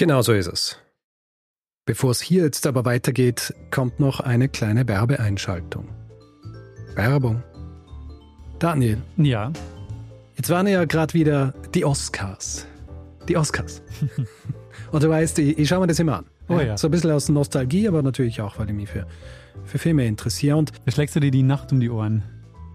Genau so ist es. Bevor es hier jetzt aber weitergeht, kommt noch eine kleine Werbeeinschaltung. Werbung. Daniel. Ja. Jetzt waren ja gerade wieder die Oscars. Die Oscars. und du weißt, ich, ich schaue mir das immer an. Oh ja. So ein bisschen aus Nostalgie, aber natürlich auch, weil ich mich für, für Filme interessiere. Und Da schlägst du dir die Nacht um die Ohren.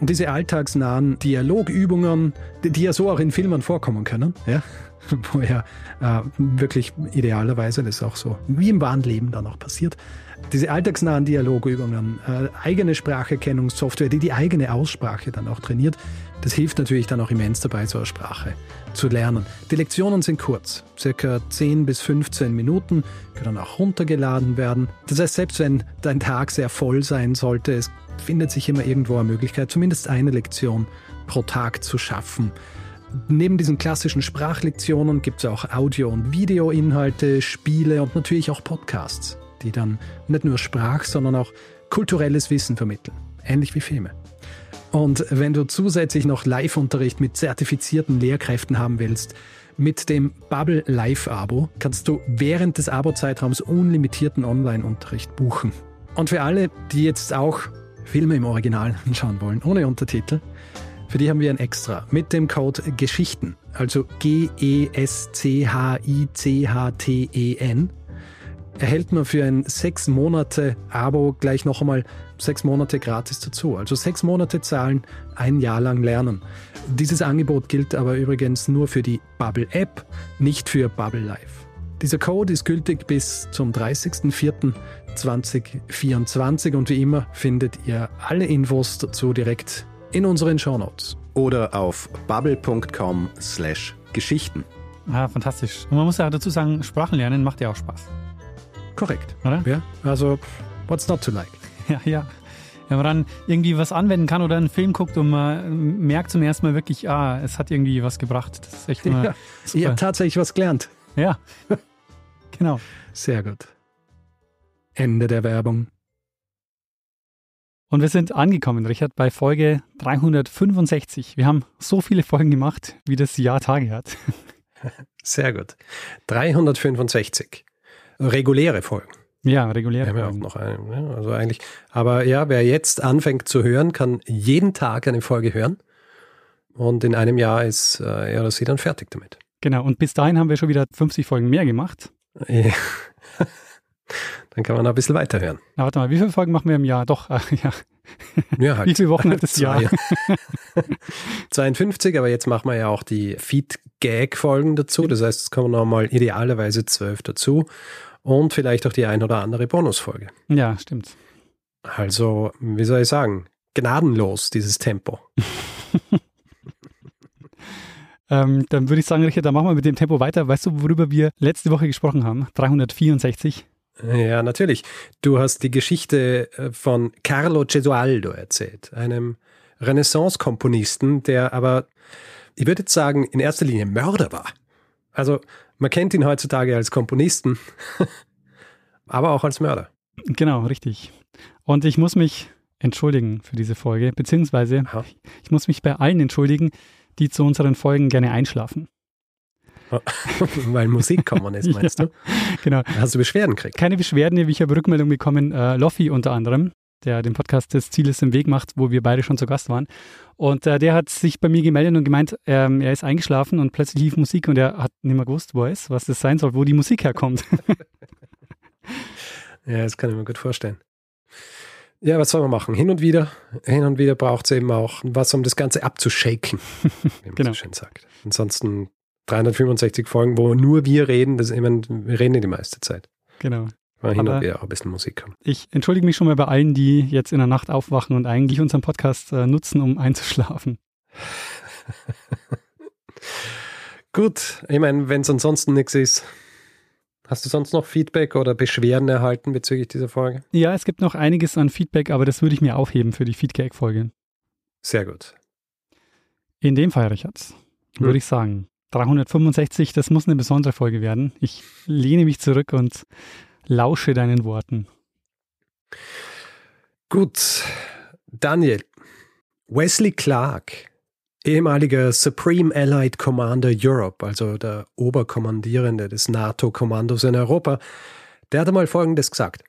Und diese alltagsnahen Dialogübungen, die, die ja so auch in Filmen vorkommen können, ja, wo ja äh, wirklich idealerweise das auch so wie im wahren Leben dann auch passiert. Diese alltagsnahen Dialogübungen, äh, eigene Spracherkennungssoftware, die die eigene Aussprache dann auch trainiert, das hilft natürlich dann auch immens dabei, so eine Sprache zu lernen. Die Lektionen sind kurz, circa 10 bis 15 Minuten, können auch runtergeladen werden. Das heißt, selbst wenn dein Tag sehr voll sein sollte, es findet sich immer irgendwo eine Möglichkeit, zumindest eine Lektion pro Tag zu schaffen. Neben diesen klassischen Sprachlektionen gibt es auch Audio- und Videoinhalte, Spiele und natürlich auch Podcasts, die dann nicht nur Sprach, sondern auch kulturelles Wissen vermitteln. Ähnlich wie Filme. Und wenn du zusätzlich noch Live-Unterricht mit zertifizierten Lehrkräften haben willst, mit dem Bubble Live-Abo kannst du während des Abo-Zeitraums unlimitierten Online-Unterricht buchen. Und für alle, die jetzt auch Filme im Original anschauen wollen, ohne Untertitel, für die haben wir ein Extra mit dem Code Geschichten, also G-E-S-C-H-I-C-H-T-E-N, erhält man für ein sechs Monate Abo gleich noch einmal sechs Monate gratis dazu. Also sechs Monate zahlen, ein Jahr lang lernen. Dieses Angebot gilt aber übrigens nur für die Bubble App, nicht für Bubble Live. Dieser Code ist gültig bis zum 30.04.2024 und wie immer findet ihr alle Infos dazu direkt in unseren Shownotes. oder auf bubble.com slash Geschichten. Ah, fantastisch. Und man muss ja dazu sagen, Sprachen lernen macht ja auch Spaß, Korrekt. oder? Ja, also what's not to like? Ja, ja. Wenn man dann irgendwie was anwenden kann oder einen Film guckt und man merkt zum ersten Mal wirklich, ah, es hat irgendwie was gebracht. Das ist echt immer Ja, ich super. habe tatsächlich was gelernt. Ja, genau. Sehr gut. Ende der Werbung. Und wir sind angekommen, Richard, bei Folge 365. Wir haben so viele Folgen gemacht, wie das Jahr Tage hat. Sehr gut. 365. Reguläre Folgen. Ja, regulär. Wir haben ja auch noch eine. ne? Also eigentlich. Aber ja, wer jetzt anfängt zu hören, kann jeden Tag eine Folge hören. Und in einem Jahr ist äh, er oder sie dann fertig damit. Genau. Und bis dahin haben wir schon wieder 50 Folgen mehr gemacht. Ja. Dann kann man noch ein bisschen weiterhören. Na, warte mal, wie viele Folgen machen wir im Jahr? Doch, äh, ja. Ja, halt. Wie viele Wochen hat das Jahr? Zwei. 52, aber jetzt machen wir ja auch die Feed-Gag-Folgen dazu. Das heißt, es kommen nochmal idealerweise zwölf dazu und vielleicht auch die ein oder andere Bonusfolge. Ja, stimmt. Also, wie soll ich sagen, gnadenlos, dieses Tempo. Ähm, dann würde ich sagen, Richard, dann machen wir mit dem Tempo weiter. Weißt du, worüber wir letzte Woche gesprochen haben? 364. Ja, natürlich. Du hast die Geschichte äh, von Carlo Gesualdo erzählt, einem Renaissance-Komponisten, der aber, ich würde jetzt sagen, in erster Linie Mörder war. Also man kennt ihn heutzutage als Komponisten, aber auch als Mörder. Genau, richtig. Und ich muss mich entschuldigen für diese Folge, beziehungsweise Aha. ich muss mich bei allen entschuldigen, die zu unseren Folgen gerne einschlafen. Weil Musik kommen ist, meinst Ja. du? Genau. Hast du Beschwerden gekriegt? Keine Beschwerden, ich habe Rückmeldung bekommen, äh, Loffi unter anderem, der den Podcast des Zieles im Weg macht, wo wir beide schon zu Gast waren. Und äh, der hat sich bei mir gemeldet und gemeint, ähm, er ist eingeschlafen und plötzlich lief Musik und er hat nicht mehr gewusst, wo er ist, was das sein soll, wo die Musik herkommt. Ja, das kann ich mir gut vorstellen. Ja, was soll man machen? Hin und wieder, hin und wieder braucht es eben auch was, um das Ganze abzushaken, wie man Genau. so schön sagt. Ansonsten 365 Folgen, wo nur wir reden, das, ich meine, wir reden ja die meiste Zeit. genau. Weil hin und wieder auch ein bisschen Musik haben. Ich entschuldige mich schon mal bei allen, die jetzt in der Nacht aufwachen und eigentlich unseren Podcast äh, nutzen, um einzuschlafen. Gut, ich meine, wenn es ansonsten nichts ist, hast du sonst noch Feedback oder Beschwerden erhalten bezüglich dieser Folge? Ja, es gibt noch einiges an Feedback, aber das würde ich mir aufheben für die Feedback-Folge. Sehr gut. In dem Fall, Richard, Hm. würde ich sagen, 365, das muss eine besondere Folge werden. Ich lehne mich zurück und lausche deinen Worten. Gut, Daniel. Wesley Clark, ehemaliger Supreme Allied Commander Europe, also der Oberkommandierende des NATO-Kommandos in Europa, der hat einmal Folgendes gesagt.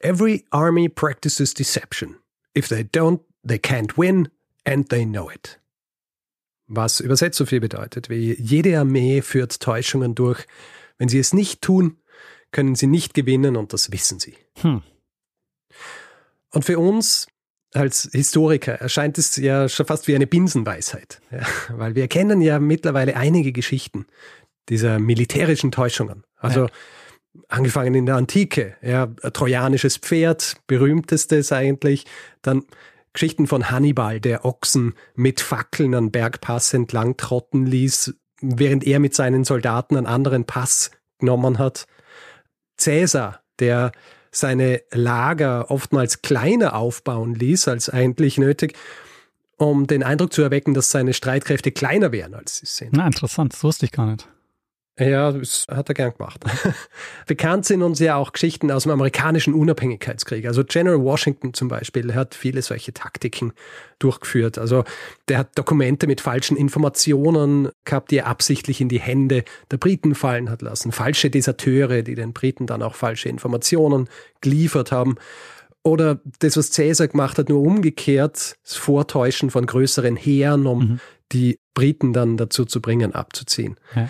Every army practices deception. If they don't, they can't win and they know it. Was übersetzt so viel bedeutet, wie jede Armee führt Täuschungen durch. Wenn sie es nicht tun, können sie nicht gewinnen und das wissen sie. Hm. Und für uns als Historiker erscheint es ja schon fast wie eine Binsenweisheit, ja, weil wir kennen ja mittlerweile einige Geschichten dieser militärischen Täuschungen. Also angefangen in der Antike, ja, trojanisches Pferd, berühmtestes eigentlich, dann Geschichten von Hannibal, der Ochsen mit Fackeln an Bergpass entlang trotten ließ, während er mit seinen Soldaten einen anderen Pass genommen hat. Cäsar, der seine Lager oftmals kleiner aufbauen ließ als eigentlich nötig, um den Eindruck zu erwecken, dass seine Streitkräfte kleiner wären, als sie sind. Na, interessant, das wusste ich gar nicht. Ja, das hat er gern gemacht. Bekannt sind uns ja auch Geschichten aus dem amerikanischen Unabhängigkeitskrieg. Also General Washington zum Beispiel hat viele solche Taktiken durchgeführt. Also der hat Dokumente mit falschen Informationen gehabt, die er absichtlich in die Hände der Briten fallen hat lassen. Falsche Deserteure, die den Briten dann auch falsche Informationen geliefert haben. Oder das, was Cäsar gemacht hat, nur umgekehrt, das Vortäuschen von größeren Heeren, um Mhm. die Briten dann dazu zu bringen, abzuziehen. Ja.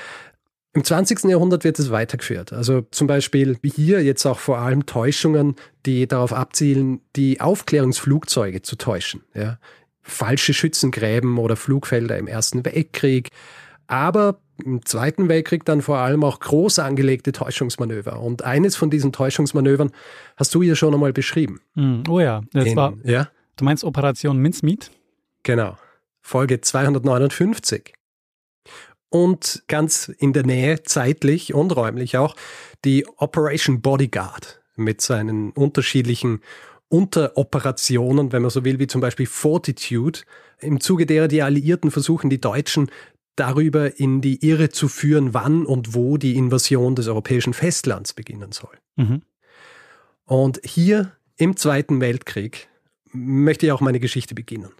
Im 20. Jahrhundert wird es weitergeführt. Also zum Beispiel hier jetzt auch vor allem Täuschungen, die darauf abzielen, die Aufklärungsflugzeuge zu täuschen. Ja. Falsche Schützengräben oder Flugfelder im Ersten Weltkrieg. Aber im Zweiten Weltkrieg dann vor allem auch groß angelegte Täuschungsmanöver. Und eines von diesen Täuschungsmanövern hast du ja schon einmal beschrieben. Hm. Oh ja, das In- war, ja, du meinst Operation Mincemeat? genau. Folge 259. Und ganz in der Nähe, zeitlich und räumlich auch, die Operation Bodyguard mit seinen unterschiedlichen Unteroperationen, wenn man so will, wie zum Beispiel Fortitude, im Zuge derer die Alliierten versuchen, die Deutschen darüber in die Irre zu führen, wann und wo die Invasion des europäischen Festlands beginnen soll. Mhm. Und hier im Zweiten Weltkrieg möchte ich auch meine Geschichte beginnen.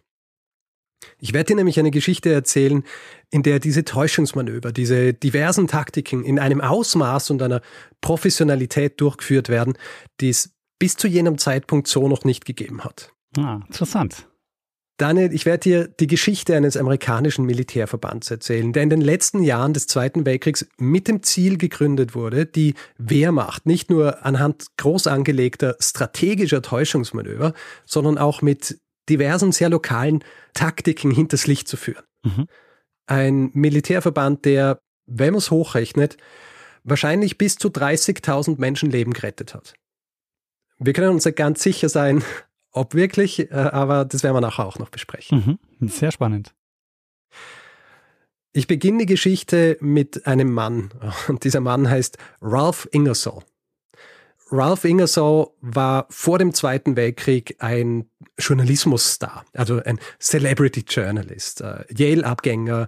Ich werde dir nämlich eine Geschichte erzählen, in der diese Täuschungsmanöver, diese diversen Taktiken in einem Ausmaß und einer Professionalität durchgeführt werden, die es bis zu jenem Zeitpunkt so noch nicht gegeben hat. Ah, interessant. Daniel, ich werde dir die Geschichte eines amerikanischen Militärverbands erzählen, der in den letzten Jahren des Zweiten Weltkriegs mit dem Ziel gegründet wurde, die Wehrmacht nicht nur anhand groß angelegter strategischer Täuschungsmanöver, sondern auch mit diversen sehr lokalen Taktiken hinters Licht zu führen. Mhm. Ein Militärverband, der, wenn man es hochrechnet, wahrscheinlich bis zu 30.000 Menschenleben gerettet hat. Wir können uns nicht ganz sicher sein, ob wirklich, äh, aber das werden wir nachher auch noch besprechen. Mhm. Sehr spannend. Ich beginne die Geschichte mit einem Mann und dieser Mann heißt Ralph Ingersoll. Ralph Ingersoll war vor dem Zweiten Weltkrieg ein Journalismusstar, also ein Celebrity Journalist, äh, Yale-Abgänger,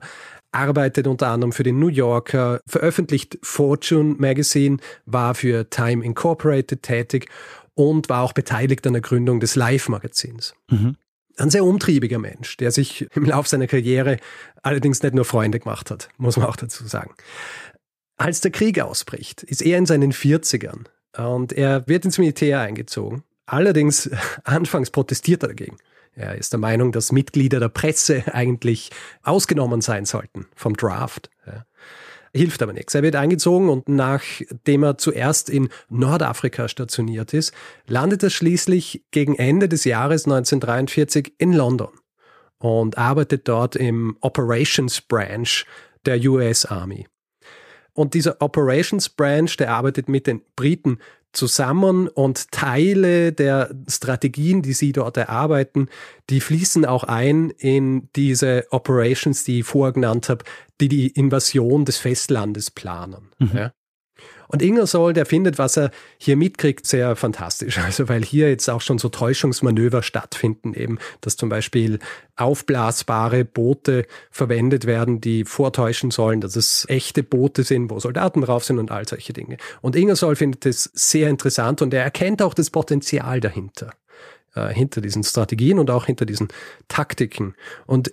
arbeitet unter anderem für den New Yorker, veröffentlicht Fortune Magazine, war für Time Incorporated tätig und war auch beteiligt an der Gründung des Live-Magazins. Mhm. Ein sehr umtriebiger Mensch, der sich im Laufe seiner Karriere allerdings nicht nur Freunde gemacht hat, muss man auch dazu sagen. Als der Krieg ausbricht, ist er in seinen 40ern und er wird ins Militär eingezogen. Allerdings anfangs protestiert er dagegen. Er ist der Meinung, dass Mitglieder der Presse eigentlich ausgenommen sein sollten vom Draft. Ja. Hilft aber nichts. Er wird eingezogen und nachdem er zuerst in Nordafrika stationiert ist, landet er schließlich gegen Ende des Jahres 1943 in London und arbeitet dort im Operations Branch der US Army. Und dieser Operations Branch, der arbeitet mit den Briten zusammen und Teile der Strategien, die sie dort erarbeiten, die fließen auch ein in diese Operations, die ich vorher genannt habe, die die Invasion des Festlandes planen. Mhm. Ja. Und Ingersoll, der findet, was er hier mitkriegt, sehr fantastisch. Also weil hier jetzt auch schon so Täuschungsmanöver stattfinden, eben, dass zum Beispiel aufblasbare Boote verwendet werden, die vortäuschen sollen, dass es echte Boote sind, wo Soldaten drauf sind und all solche Dinge. Und Ingersoll findet es sehr interessant und er erkennt auch das Potenzial dahinter äh, hinter diesen Strategien und auch hinter diesen Taktiken. Und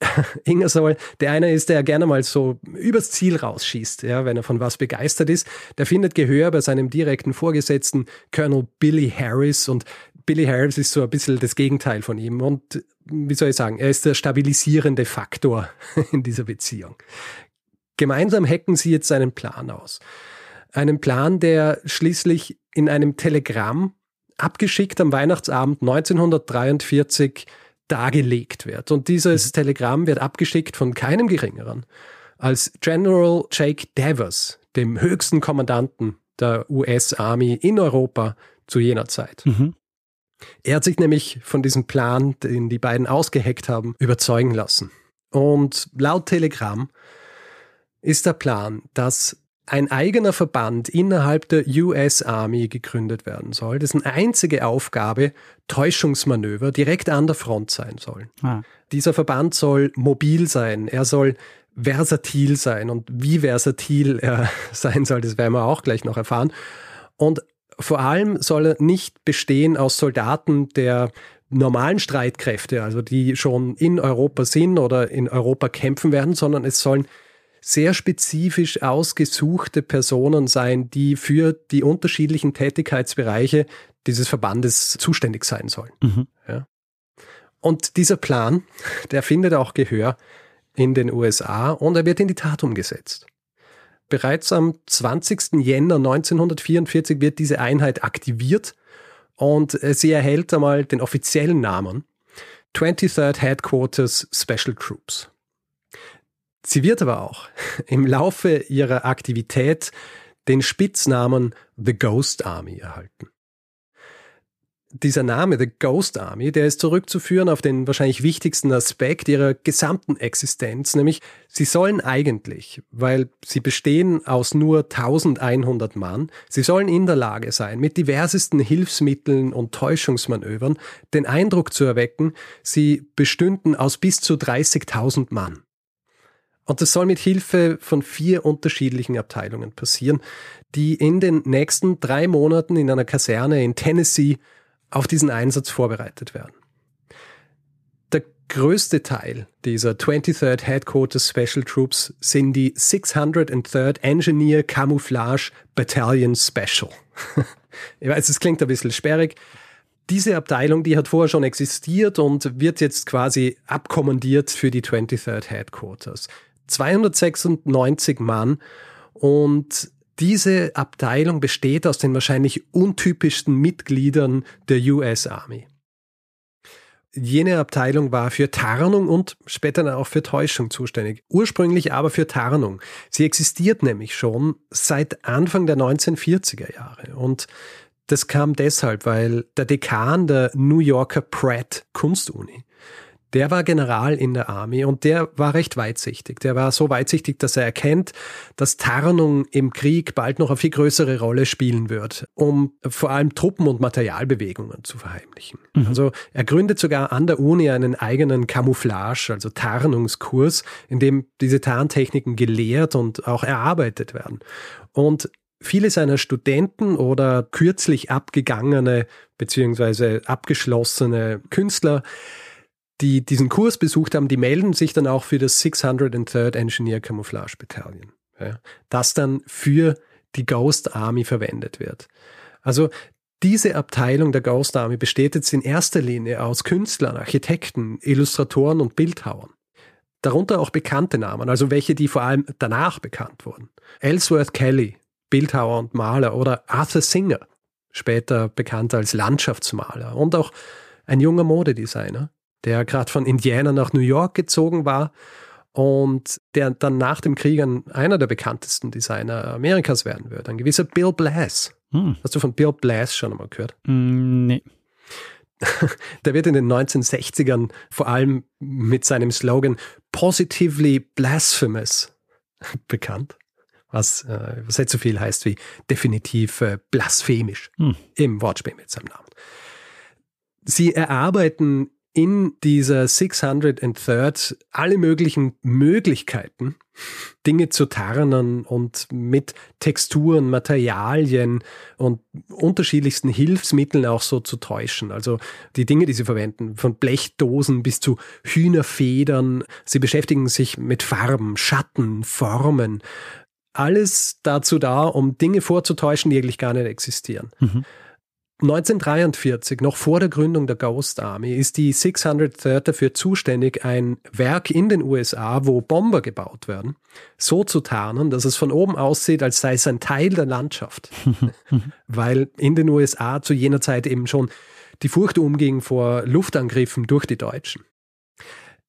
Ingersoll, der eine ist, der gerne mal so übers Ziel rausschießt, ja, wenn er von was begeistert ist. Der findet Gehör bei seinem direkten Vorgesetzten Colonel Billy Harris und Billy Harris ist so ein bisschen das Gegenteil von ihm und wie soll ich sagen, er ist der stabilisierende Faktor in dieser Beziehung. Gemeinsam hacken sie jetzt einen Plan aus. Einen Plan, der schließlich in einem Telegramm abgeschickt am Weihnachtsabend 1943 dargelegt wird. Und dieses mhm. Telegramm wird abgeschickt von keinem geringeren als General Jake Davos, dem höchsten Kommandanten der US Army in Europa zu jener Zeit. Mhm. Er hat sich nämlich von diesem Plan, den die beiden ausgeheckt haben, überzeugen lassen. Und laut Telegramm ist der Plan, dass ein eigener Verband innerhalb der US Army gegründet werden soll, dessen einzige Aufgabe Täuschungsmanöver direkt an der Front sein sollen. Ah. Dieser Verband soll mobil sein, er soll versatil sein und wie versatil er sein soll, das werden wir auch gleich noch erfahren. Und vor allem soll er nicht bestehen aus Soldaten der normalen Streitkräfte, also die schon in Europa sind oder in Europa kämpfen werden, sondern es sollen sehr spezifisch ausgesuchte Personen sein, die für die unterschiedlichen Tätigkeitsbereiche dieses Verbandes zuständig sein sollen. Mhm. Ja. Und dieser Plan, der findet auch Gehör in den USA und er wird in die Tat umgesetzt. Bereits am 20. Jänner 1944 wird diese Einheit aktiviert und sie erhält einmal den offiziellen Namen 23rd Headquarters Special Troops. Sie wird aber auch im Laufe ihrer Aktivität den Spitznamen The Ghost Army erhalten. Dieser Name, The Ghost Army, der ist zurückzuführen auf den wahrscheinlich wichtigsten Aspekt ihrer gesamten Existenz, nämlich sie sollen eigentlich, weil sie bestehen aus nur 1100 Mann, sie sollen in der Lage sein, mit diversesten Hilfsmitteln und Täuschungsmanövern den Eindruck zu erwecken, sie bestünden aus bis zu 30.000 Mann. Und das soll mit Hilfe von vier unterschiedlichen Abteilungen passieren, die in den nächsten drei Monaten in einer Kaserne in Tennessee auf diesen Einsatz vorbereitet werden. Der größte Teil dieser 23rd Headquarters Special Troops sind die 603rd Engineer Camouflage Battalion Special. ich weiß, es klingt ein bisschen sperrig. Diese Abteilung, die hat vorher schon existiert und wird jetzt quasi abkommandiert für die 23rd Headquarters. 296 Mann und diese Abteilung besteht aus den wahrscheinlich untypischsten Mitgliedern der US Army. Jene Abteilung war für Tarnung und später auch für Täuschung zuständig. Ursprünglich aber für Tarnung. Sie existiert nämlich schon seit Anfang der 1940er Jahre. Und das kam deshalb, weil der Dekan der New Yorker Pratt Kunstuni der war General in der Army und der war recht weitsichtig. Der war so weitsichtig, dass er erkennt, dass Tarnung im Krieg bald noch eine viel größere Rolle spielen wird, um vor allem Truppen- und Materialbewegungen zu verheimlichen. Mhm. Also er gründet sogar an der Uni einen eigenen Camouflage, also Tarnungskurs, in dem diese Tarntechniken gelehrt und auch erarbeitet werden. Und viele seiner Studenten oder kürzlich abgegangene beziehungsweise abgeschlossene Künstler die diesen Kurs besucht haben, die melden sich dann auch für das 603rd Engineer Camouflage Battalion, ja, das dann für die Ghost Army verwendet wird. Also diese Abteilung der Ghost Army besteht jetzt in erster Linie aus Künstlern, Architekten, Illustratoren und Bildhauern. Darunter auch bekannte Namen, also welche, die vor allem danach bekannt wurden. Ellsworth Kelly, Bildhauer und Maler, oder Arthur Singer, später bekannt als Landschaftsmaler und auch ein junger Modedesigner der gerade von Indiana nach New York gezogen war und der dann nach dem Krieg einer der bekanntesten Designer Amerikas werden wird. Ein gewisser Bill Blass. Hm. Hast du von Bill Blass schon einmal gehört? Mm, nee. Der wird in den 1960ern vor allem mit seinem Slogan Positively Blasphemous bekannt, was, äh, was nicht so viel heißt wie definitiv äh, blasphemisch hm. im Wortspiel mit seinem Namen. Sie erarbeiten in dieser 603rd alle möglichen Möglichkeiten, Dinge zu tarnen und mit Texturen, Materialien und unterschiedlichsten Hilfsmitteln auch so zu täuschen. Also die Dinge, die sie verwenden, von Blechdosen bis zu Hühnerfedern. Sie beschäftigen sich mit Farben, Schatten, Formen. Alles dazu da, um Dinge vorzutäuschen, die eigentlich gar nicht existieren. Mhm. 1943, noch vor der Gründung der Ghost Army, ist die 603rd dafür zuständig, ein Werk in den USA, wo Bomber gebaut werden, so zu tarnen, dass es von oben aussieht, als sei es ein Teil der Landschaft. Weil in den USA zu jener Zeit eben schon die Furcht umging vor Luftangriffen durch die Deutschen.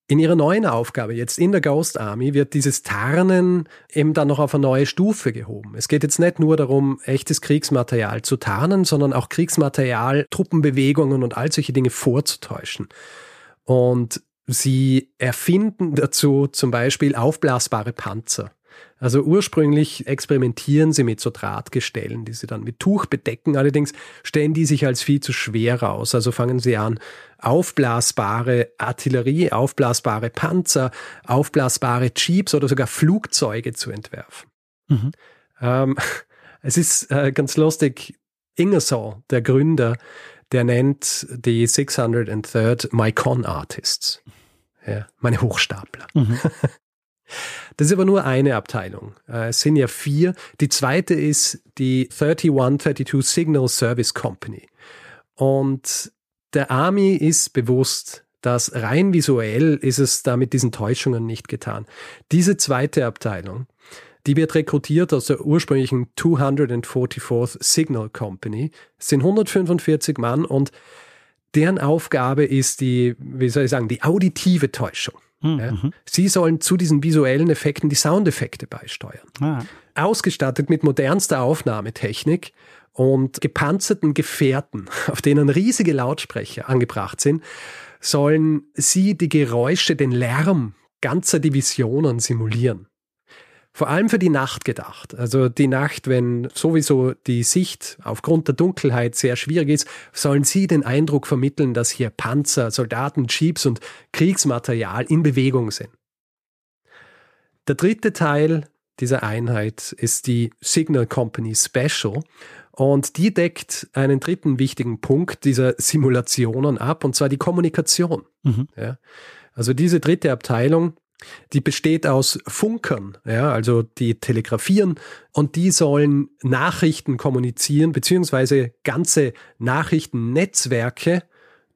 In ihrer neuen Aufgabe jetzt in der Ghost Army wird dieses Tarnen eben dann noch auf eine neue Stufe gehoben. Es geht jetzt nicht nur darum, echtes Kriegsmaterial zu tarnen, sondern auch Kriegsmaterial, Truppenbewegungen und all solche Dinge vorzutäuschen. Und sie erfinden dazu zum Beispiel aufblasbare Panzer. Also ursprünglich experimentieren sie mit so Drahtgestellen, die sie dann mit Tuch bedecken. Allerdings stellen die sich als viel zu schwer aus. Also fangen sie an, aufblasbare Artillerie, aufblasbare Panzer, aufblasbare Jeeps oder sogar Flugzeuge zu entwerfen. Mhm. Ähm, es ist äh, ganz lustig. Ingersoll, der Gründer, der nennt die 603rd My Con Artists. Ja, meine Hochstapler. Mhm. Das ist aber nur eine Abteilung. Äh, es sind ja vier. Die zweite ist die 3132 Signal Service Company. Und der Army ist bewusst, dass rein visuell ist es da mit diesen Täuschungen nicht getan. Diese zweite Abteilung, die wird rekrutiert aus der ursprünglichen 244th Signal Company, sind 145 Mann und deren Aufgabe ist die, wie soll ich sagen, die auditive Täuschung. Mhm. Ja. Sie sollen zu diesen visuellen Effekten die Soundeffekte beisteuern. Ah. Ausgestattet mit modernster Aufnahmetechnik und gepanzerten Gefährten, auf denen riesige Lautsprecher angebracht sind, sollen sie die Geräusche, den Lärm ganzer Divisionen simulieren vor allem für die Nacht gedacht. Also die Nacht, wenn sowieso die Sicht aufgrund der Dunkelheit sehr schwierig ist, sollen Sie den Eindruck vermitteln, dass hier Panzer, Soldaten, Jeeps und Kriegsmaterial in Bewegung sind. Der dritte Teil dieser Einheit ist die Signal Company Special und die deckt einen dritten wichtigen Punkt dieser Simulationen ab, und zwar die Kommunikation. Mhm. Ja. Also diese dritte Abteilung die besteht aus Funkern, ja, also die telegrafieren und die sollen Nachrichten kommunizieren, beziehungsweise ganze Nachrichtennetzwerke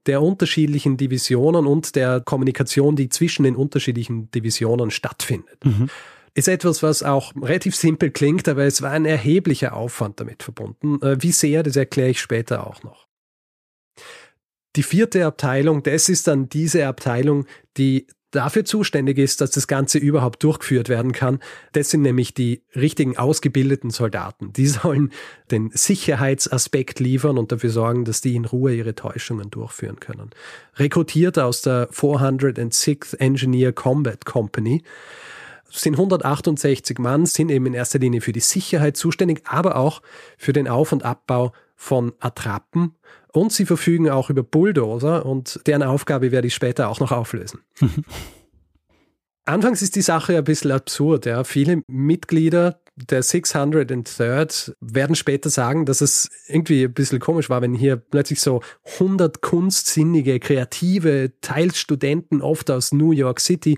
der unterschiedlichen Divisionen und der Kommunikation, die zwischen den unterschiedlichen Divisionen stattfindet. Mhm. Ist etwas, was auch relativ simpel klingt, aber es war ein erheblicher Aufwand damit verbunden. Äh, wie sehr, das erkläre ich später auch noch. Die vierte Abteilung, das ist dann diese Abteilung, die dafür zuständig ist, dass das Ganze überhaupt durchgeführt werden kann. Das sind nämlich die richtigen ausgebildeten Soldaten. Die sollen den Sicherheitsaspekt liefern und dafür sorgen, dass die in Ruhe ihre Täuschungen durchführen können. Rekrutiert aus der 406th Engineer Combat Company sind 168 Mann, sind eben in erster Linie für die Sicherheit zuständig, aber auch für den Auf- und Abbau von Attrappen. Und sie verfügen auch über Bulldozer und deren Aufgabe werde ich später auch noch auflösen. Anfangs ist die Sache ein bisschen absurd. Ja. Viele Mitglieder der 603rd werden später sagen, dass es irgendwie ein bisschen komisch war, wenn hier plötzlich so 100 kunstsinnige, kreative Teilstudenten, oft aus New York City,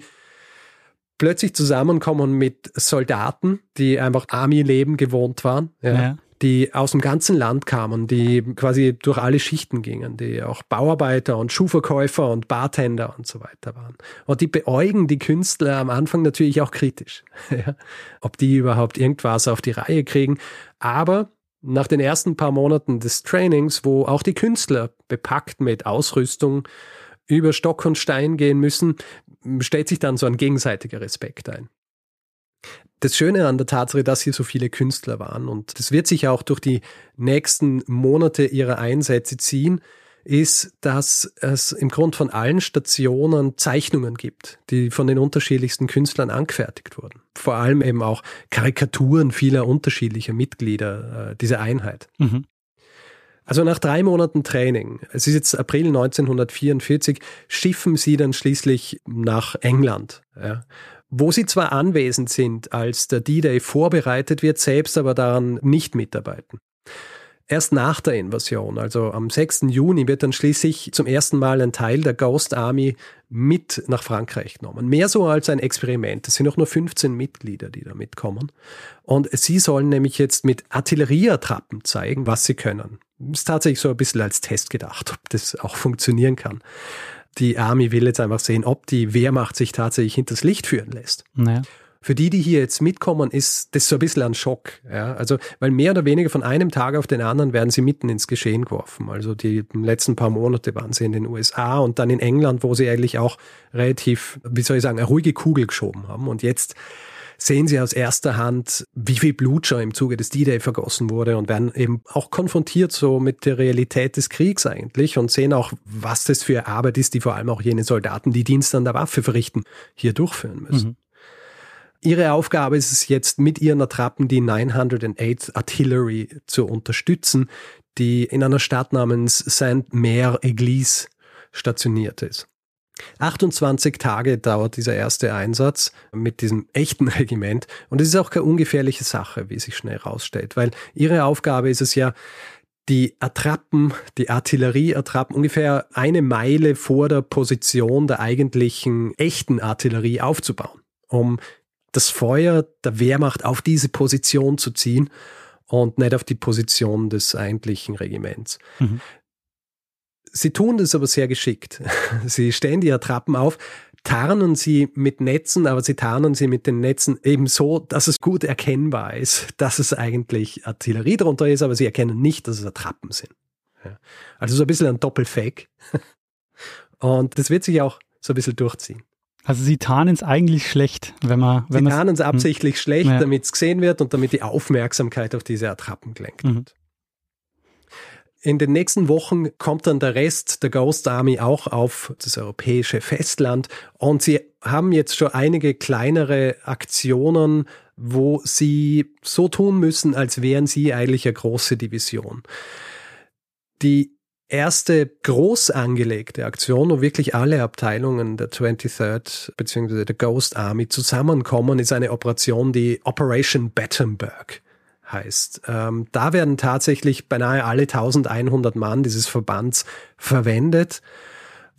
plötzlich zusammenkommen mit Soldaten, die einfach Army-Leben gewohnt waren. Ja. ja die aus dem ganzen Land kamen, die quasi durch alle Schichten gingen, die auch Bauarbeiter und Schuhverkäufer und Bartender und so weiter waren. Und die beäugen die Künstler am Anfang natürlich auch kritisch, ob die überhaupt irgendwas auf die Reihe kriegen. Aber nach den ersten paar Monaten des Trainings, wo auch die Künstler bepackt mit Ausrüstung über Stock und Stein gehen müssen, stellt sich dann so ein gegenseitiger Respekt ein das Schöne an der Tatsache, dass hier so viele Künstler waren und das wird sich auch durch die nächsten Monate ihrer Einsätze ziehen, ist, dass es im Grunde von allen Stationen Zeichnungen gibt, die von den unterschiedlichsten Künstlern angefertigt wurden. Vor allem eben auch Karikaturen vieler unterschiedlicher Mitglieder äh, dieser Einheit. Mhm. Also nach drei Monaten Training, es ist jetzt April 1944, schiffen sie dann schließlich nach England. Ja wo sie zwar anwesend sind, als der D-Day vorbereitet wird, selbst aber daran nicht mitarbeiten. Erst nach der Invasion, also am 6. Juni, wird dann schließlich zum ersten Mal ein Teil der Ghost Army mit nach Frankreich genommen. Mehr so als ein Experiment. Es sind auch nur 15 Mitglieder, die da mitkommen. Und sie sollen nämlich jetzt mit Artillerieattrappen zeigen, was sie können. Ist tatsächlich so ein bisschen als Test gedacht, ob das auch funktionieren kann die Army will jetzt einfach sehen, ob die Wehrmacht sich tatsächlich hinters Licht führen lässt. Naja. Für die, die hier jetzt mitkommen, ist das so ein bisschen ein Schock. Ja? Also, weil mehr oder weniger von einem Tag auf den anderen werden sie mitten ins Geschehen geworfen. Also die letzten paar Monate waren sie in den USA und dann in England, wo sie eigentlich auch relativ, wie soll ich sagen, eine ruhige Kugel geschoben haben. Und jetzt sehen sie aus erster Hand, wie viel Blut schon im Zuge des D-Day vergossen wurde und werden eben auch konfrontiert so mit der Realität des Kriegs eigentlich und sehen auch, was das für Arbeit ist, die vor allem auch jene Soldaten, die Dienst an der Waffe verrichten, hier durchführen müssen. Mhm. Ihre Aufgabe ist es jetzt, mit ihren Attrappen die 908 Artillery zu unterstützen, die in einer Stadt namens Saint-Mère-Église stationiert ist. 28 Tage dauert dieser erste Einsatz mit diesem echten Regiment und es ist auch keine ungefährliche Sache, wie sich schnell herausstellt, weil ihre Aufgabe ist es ja, die Attrappen, die Artillerieattrappen ungefähr eine Meile vor der Position der eigentlichen echten Artillerie aufzubauen, um das Feuer der Wehrmacht auf diese Position zu ziehen und nicht auf die Position des eigentlichen Regiments. Mhm. Sie tun das aber sehr geschickt. Sie stellen die Attrappen auf, tarnen sie mit Netzen, aber sie tarnen sie mit den Netzen eben so, dass es gut erkennbar ist, dass es eigentlich Artillerie drunter ist, aber sie erkennen nicht, dass es Attrappen sind. Also so ein bisschen ein Doppelfake. Und das wird sich auch so ein bisschen durchziehen. Also sie tarnen es eigentlich schlecht, wenn man... Wenn sie tarnen es absichtlich hm. schlecht, ja. damit es gesehen wird und damit die Aufmerksamkeit auf diese Attrappen gelenkt mhm. In den nächsten Wochen kommt dann der Rest der Ghost Army auch auf das europäische Festland und sie haben jetzt schon einige kleinere Aktionen, wo sie so tun müssen, als wären sie eigentlich eine große Division. Die erste groß angelegte Aktion, wo wirklich alle Abteilungen der 23rd bzw. der Ghost Army zusammenkommen, ist eine Operation, die Operation Battenberg heißt. Ähm, da werden tatsächlich beinahe alle 1100 Mann dieses Verbands verwendet.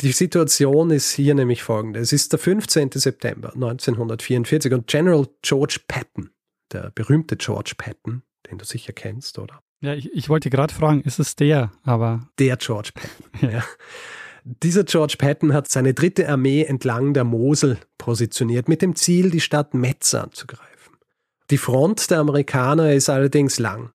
Die Situation ist hier nämlich folgende. Es ist der 15. September 1944 und General George Patton, der berühmte George Patton, den du sicher kennst, oder? Ja, ich, ich wollte gerade fragen, ist es der, aber. Der George Patton, ja. Dieser George Patton hat seine dritte Armee entlang der Mosel positioniert, mit dem Ziel, die Stadt Metz anzugreifen. Die Front der Amerikaner ist allerdings lang.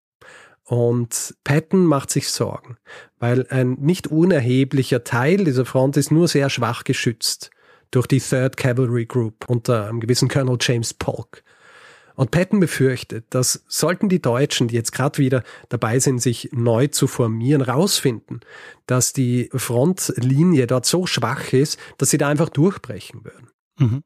Und Patton macht sich Sorgen, weil ein nicht unerheblicher Teil dieser Front ist nur sehr schwach geschützt. durch die 3rd Cavalry Group unter einem gewissen Colonel James Polk. Und Patton befürchtet, dass sollten die Deutschen, die jetzt gerade wieder dabei sind, sich neu zu formieren, rausfinden, dass die Frontlinie dort so schwach ist, dass sie da einfach durchbrechen würden. Mhm.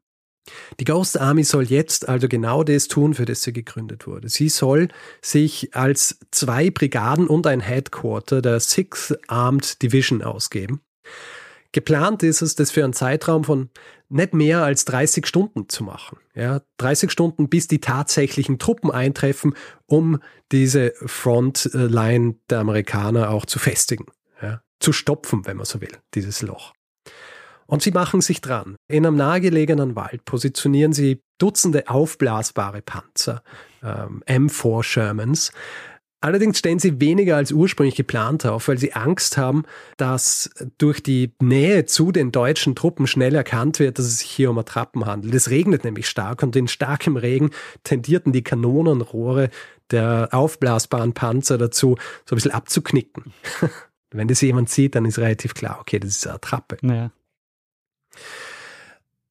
Die Ghost Army soll jetzt also genau das tun, für das sie gegründet wurde. Sie soll sich als zwei Brigaden und ein Headquarter der Sixth Armed Division ausgeben. Geplant ist es, das für einen Zeitraum von nicht mehr als 30 Stunden zu machen. Ja, 30 Stunden, bis die tatsächlichen Truppen eintreffen, um diese Frontline der Amerikaner auch zu festigen. Ja, zu stopfen, wenn man so will, dieses Loch. Und sie machen sich dran. In einem nahegelegenen Wald positionieren sie Dutzende aufblasbare Panzer, ähm, M4 Shermans, Allerdings stellen sie weniger als ursprünglich geplant auf, weil sie Angst haben, dass durch die Nähe zu den deutschen Truppen schnell erkannt wird, dass es sich hier um Attrappen handelt. Es regnet nämlich stark und in starkem Regen tendierten die Kanonenrohre der aufblasbaren Panzer dazu, so ein bisschen abzuknicken. Wenn das jemand sieht, dann ist relativ klar, okay, das ist eine Attrappe. Naja.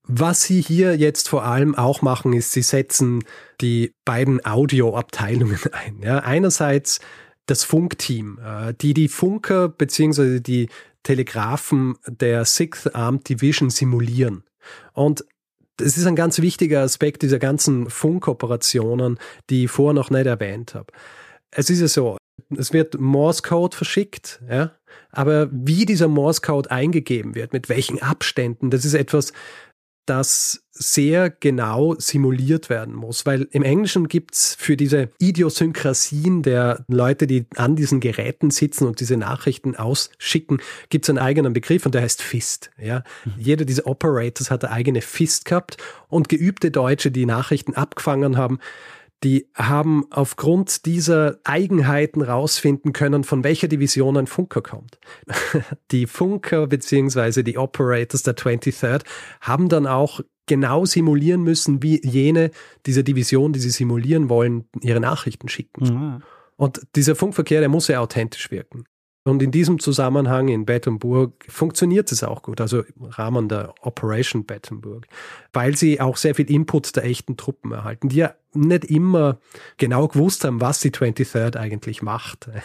Was sie hier jetzt vor allem auch machen, ist, sie setzen die beiden Audioabteilungen ein. Ja, einerseits das Funkteam, äh, die die Funker beziehungsweise die Telegraphen der Sixth Armed Division simulieren. Und das ist ein ganz wichtiger Aspekt dieser ganzen Funkoperationen, die ich vorher noch nicht erwähnt habe. Es ist ja so, es wird Morse Code verschickt, ja, aber wie dieser Morse Code eingegeben wird, mit welchen Abständen, das ist etwas, das sehr genau simuliert werden muss, weil im Englischen gibt's für diese Idiosynkrasien der Leute, die an diesen Geräten sitzen und diese Nachrichten ausschicken, gibt's einen eigenen Begriff und der heißt Fist. Ja? Mhm. Jeder dieser Operators hat eine eigene Fist gehabt und geübte Deutsche, die Nachrichten abgefangen haben, die haben aufgrund dieser Eigenheiten rausfinden können, von welcher Division ein Funker kommt. Die Funker beziehungsweise die Operators der 23rd haben dann auch genau simulieren müssen, wie jene dieser Division, die sie simulieren wollen, ihre Nachrichten schicken. Mhm. Und dieser Funkverkehr, der muss ja authentisch wirken. Und in diesem Zusammenhang in Bettenburg funktioniert es auch gut, also im Rahmen der Operation Bettenburg, weil sie auch sehr viel Input der echten Truppen erhalten, die ja nicht immer genau gewusst haben, was die 23rd eigentlich macht.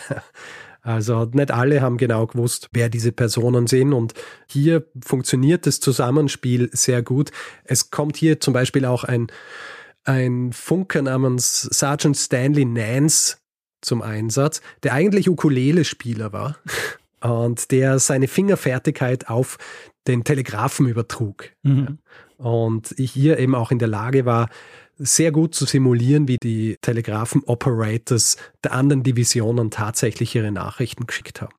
Also nicht alle haben genau gewusst, wer diese Personen sind und hier funktioniert das Zusammenspiel sehr gut. Es kommt hier zum Beispiel auch ein, ein Funker namens Sergeant Stanley Nance zum Einsatz, der eigentlich Ukulele-Spieler war und der seine Fingerfertigkeit auf den Telegraphen übertrug. Mhm. Und ich hier eben auch in der Lage war, sehr gut zu simulieren, wie die Telegraphen-Operators der anderen Divisionen tatsächlich ihre Nachrichten geschickt haben.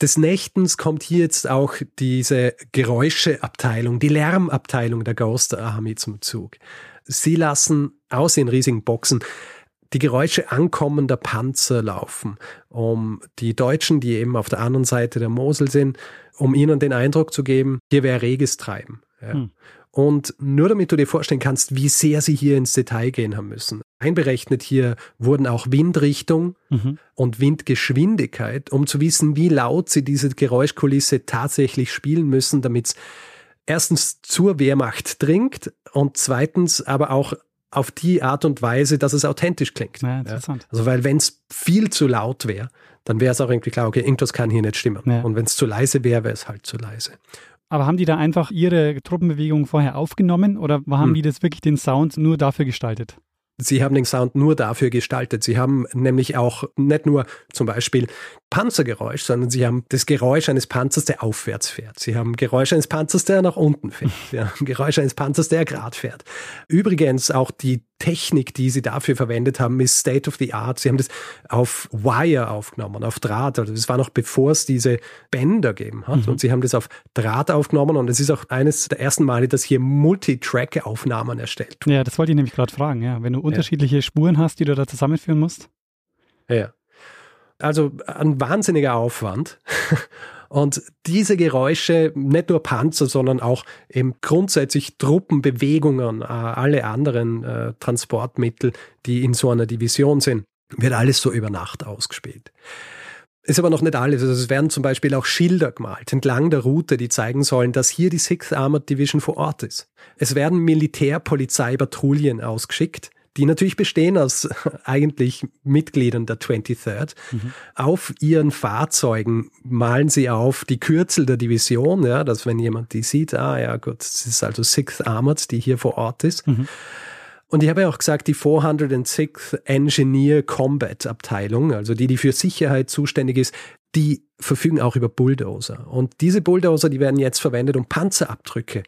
Des Nächtens kommt hier jetzt auch diese Geräuscheabteilung, die Lärmabteilung der Ghost Army zum Zug. Sie lassen aus in riesigen Boxen die Geräusche ankommender Panzer laufen, um die Deutschen, die eben auf der anderen Seite der Mosel sind, um ihnen den Eindruck zu geben, hier wäre reges Treiben. Ja. Hm. Und nur damit du dir vorstellen kannst, wie sehr sie hier ins Detail gehen haben müssen. Einberechnet hier wurden auch Windrichtung mhm. und Windgeschwindigkeit, um zu wissen, wie laut sie diese Geräuschkulisse tatsächlich spielen müssen, damit es erstens zur Wehrmacht dringt und zweitens aber auch auf die Art und Weise, dass es authentisch klingt. Ja, interessant. Also weil wenn es viel zu laut wäre, dann wäre es auch irgendwie klar, okay, irgendwas kann hier nicht stimmen. Ja. Und wenn es zu leise wäre, wäre es halt zu leise. Aber haben die da einfach ihre Truppenbewegung vorher aufgenommen oder haben hm. die das wirklich den Sound nur dafür gestaltet? Sie haben den Sound nur dafür gestaltet. Sie haben nämlich auch nicht nur zum Beispiel Panzergeräusch, sondern sie haben das Geräusch eines Panzers, der aufwärts fährt. Sie haben Geräusch eines Panzers, der nach unten fährt. Sie haben Geräusch eines Panzers, der gerade fährt. Übrigens auch die Technik, die sie dafür verwendet haben, ist State of the Art. Sie haben das auf Wire aufgenommen, auf Draht. Also das war noch bevor es diese Bänder gegeben hat. Mhm. Und sie haben das auf Draht aufgenommen. Und es ist auch eines der ersten Male, dass hier Multitrack-Aufnahmen erstellt. Ja, das wollte ich nämlich gerade fragen. Ja, wenn du unterschiedliche ja. Spuren hast, die du da zusammenführen musst. Ja. Also ein wahnsinniger Aufwand. Und diese Geräusche, nicht nur Panzer, sondern auch eben grundsätzlich Truppenbewegungen, äh, alle anderen äh, Transportmittel, die in so einer Division sind, wird alles so über Nacht ausgespielt. Ist aber noch nicht alles. Also es werden zum Beispiel auch Schilder gemalt entlang der Route, die zeigen sollen, dass hier die 6th Armored Division vor Ort ist. Es werden Militärpolizeipatrouillen ausgeschickt, die natürlich bestehen aus eigentlich Mitgliedern der 23rd. Mhm. Auf ihren Fahrzeugen malen sie auf die Kürzel der Division, ja, dass wenn jemand die sieht, ah ja gut, das ist also 6th Armored, die hier vor Ort ist. Mhm. Und ich habe ja auch gesagt, die 406th Engineer Combat Abteilung, also die, die für Sicherheit zuständig ist, die verfügen auch über Bulldozer. Und diese Bulldozer, die werden jetzt verwendet, um Panzerabdrücke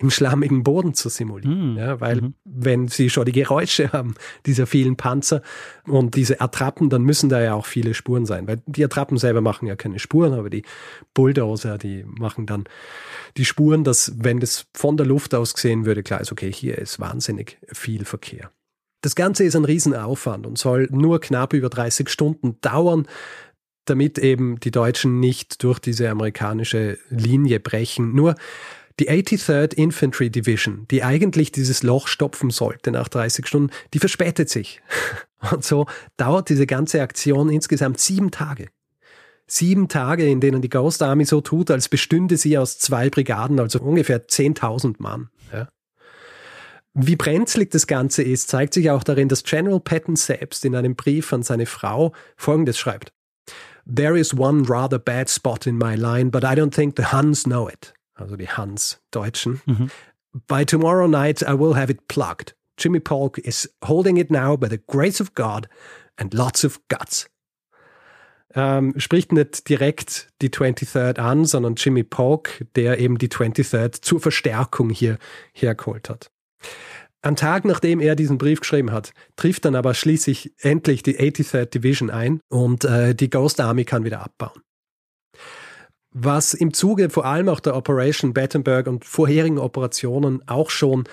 im schlammigen Boden zu simulieren. Mhm. Ja, weil mhm. wenn sie schon die Geräusche haben, dieser vielen Panzer und diese Attrappen, dann müssen da ja auch viele Spuren sein. Weil die Attrappen selber machen ja keine Spuren, aber die Bulldozer, die machen dann die Spuren, dass wenn das von der Luft aus gesehen würde, klar ist, okay, hier ist wahnsinnig viel Verkehr. Das Ganze ist ein Riesenaufwand und soll nur knapp über 30 Stunden dauern, damit eben die Deutschen nicht durch diese amerikanische Linie brechen. Nur die 83rd Infantry Division, die eigentlich dieses Loch stopfen sollte nach 30 Stunden, die verspätet sich. Und so dauert diese ganze Aktion insgesamt sieben Tage. Sieben Tage, in denen die Ghost Army so tut, als bestünde sie aus zwei Brigaden, also ungefähr 10.000 Mann. Ja. Wie brenzlig das Ganze ist, zeigt sich auch darin, dass General Patton selbst in einem Brief an seine Frau Folgendes schreibt. There is one rather bad spot in my line, but I don't think the Huns know it also die Hans-Deutschen. Mhm. By tomorrow night I will have it plugged. Jimmy Polk is holding it now by the grace of God and lots of guts. Ähm, spricht nicht direkt die 23rd an, sondern Jimmy Polk, der eben die 23rd zur Verstärkung hier hergeholt hat. Am Tag, nachdem er diesen Brief geschrieben hat, trifft dann aber schließlich endlich die 83rd Division ein und äh, die Ghost Army kann wieder abbauen was im Zuge vor allem auch der Operation Battenberg und vorherigen Operationen auch schon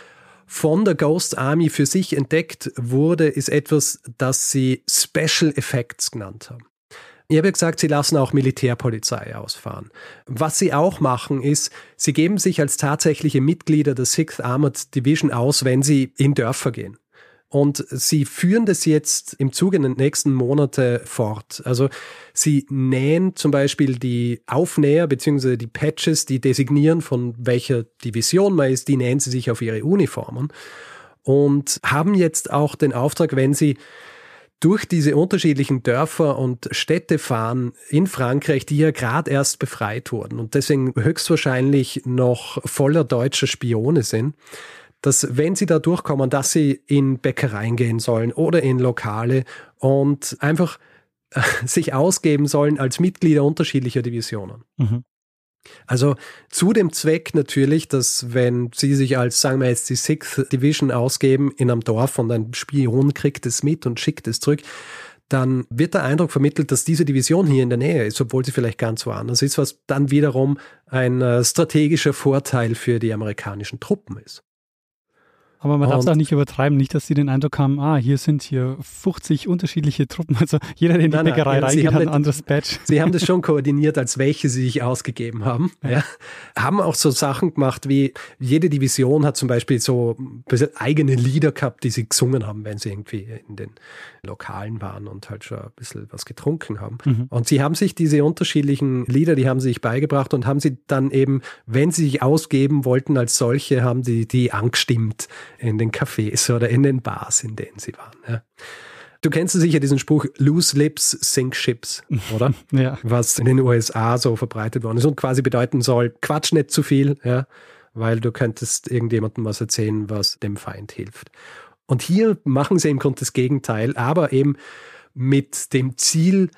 von der Ghost Army für sich entdeckt wurde, ist etwas, das sie Special Effects genannt haben. Ich habe ja gesagt, sie lassen auch Militärpolizei ausfahren. Was sie auch machen, ist, sie geben sich als tatsächliche Mitglieder der Sixth Armored Division aus, wenn sie in Dörfer gehen. Und sie führen das jetzt im Zuge der nächsten Monate fort. Also sie nähen zum Beispiel die Aufnäher bzw. die Patches, die designieren, von welcher Division man ist, die nähen sie sich auf ihre Uniformen und haben jetzt auch den Auftrag, wenn sie durch diese unterschiedlichen Dörfer und Städte fahren in Frankreich, die ja gerade erst befreit wurden und deswegen höchstwahrscheinlich noch voller deutscher Spione sind, dass wenn sie da durchkommen, dass sie in Bäckereien gehen sollen oder in Lokale und einfach äh, sich ausgeben sollen als Mitglieder unterschiedlicher Divisionen. Mhm. Also zu dem Zweck natürlich, dass wenn Sie sich als, sagen wir jetzt, die Sixth Division ausgeben in einem Dorf und ein Spion kriegt es mit und schickt es zurück, dann wird der Eindruck vermittelt, dass diese Division hier in der Nähe ist, obwohl sie vielleicht ganz woanders ist, was dann wiederum ein äh, strategischer Vorteil für die amerikanischen Truppen ist. Aber man darf es auch nicht übertreiben, nicht, dass sie den Eindruck haben, ah, hier sind hier 50 unterschiedliche Truppen. Also jeder, der in die nein, Bäckerei nein, reingeht, hat ein anderes Badge. Sie haben das schon koordiniert, als welche sie sich ausgegeben haben. Ja. ja. Haben auch so Sachen gemacht, wie jede Division hat zum Beispiel so eigene Lieder gehabt, die sie gesungen haben, wenn sie irgendwie in den Lokalen waren und halt schon ein bisschen was getrunken haben. Mhm. Und sie haben sich diese unterschiedlichen Lieder, die haben sie sich beigebracht und haben sie dann eben, wenn sie sich ausgeben wollten als solche, haben die die angestimmt in den Cafés oder in den Bars, in denen sie waren. Ja. Du kennst sicher diesen Spruch Loose Lips, Sink Ships, oder? ja. Was in den USA so verbreitet worden ist und quasi bedeuten soll, quatsch nicht zu viel, ja, weil du könntest irgendjemandem was erzählen, was dem Feind hilft. Und hier machen sie im Grunde das Gegenteil, aber eben mit dem Ziel,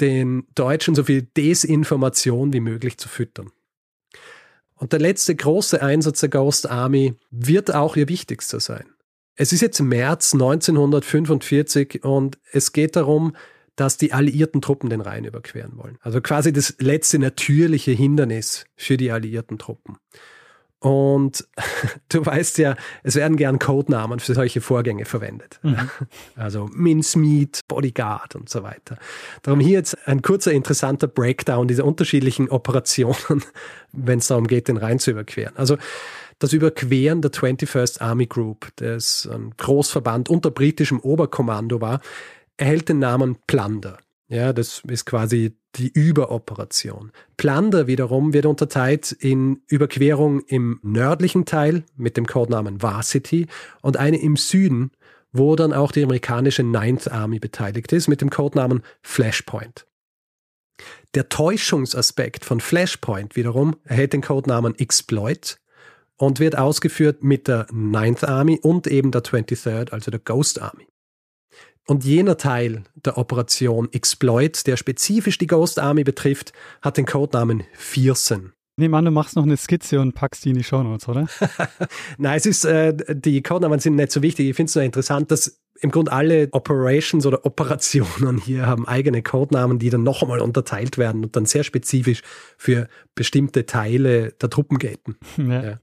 den Deutschen so viel Desinformation wie möglich zu füttern. Und der letzte große Einsatz der Ghost Army wird auch ihr wichtigster sein. Es ist jetzt März 1945 und es geht darum, dass die alliierten Truppen den Rhein überqueren wollen. Also quasi das letzte natürliche Hindernis für die alliierten Truppen. Und du weißt ja, es werden gern Codenamen für solche Vorgänge verwendet. Mhm. Also Mincemeat, Bodyguard und so weiter. Darum hier jetzt ein kurzer interessanter Breakdown dieser unterschiedlichen Operationen, wenn es darum geht, den Rhein zu überqueren. Also das Überqueren der 21st Army Group, das ein Großverband unter britischem Oberkommando war, erhält den Namen Plunder. Ja, das ist quasi die Überoperation. Plunder wiederum wird unterteilt in Überquerung im nördlichen Teil mit dem Codenamen Varsity und eine im Süden, wo dann auch die amerikanische Ninth Army beteiligt ist mit dem Codenamen Flashpoint. Der Täuschungsaspekt von Flashpoint wiederum erhält den Codenamen Exploit und wird ausgeführt mit der Ninth Army und eben der 23rd, also der Ghost Army. Und jener Teil der Operation Exploit, der spezifisch die Ghost Army betrifft, hat den Codenamen Fearson. Nehmen an, du machst noch eine Skizze und packst die in die Show Notes, oder? Nein, es ist, äh, die Codenamen sind nicht so wichtig. Ich finde es nur interessant, dass im Grunde alle Operations oder Operationen hier haben eigene Codenamen, die dann noch einmal unterteilt werden und dann sehr spezifisch für bestimmte Teile der Truppen gelten. Ja. Ja.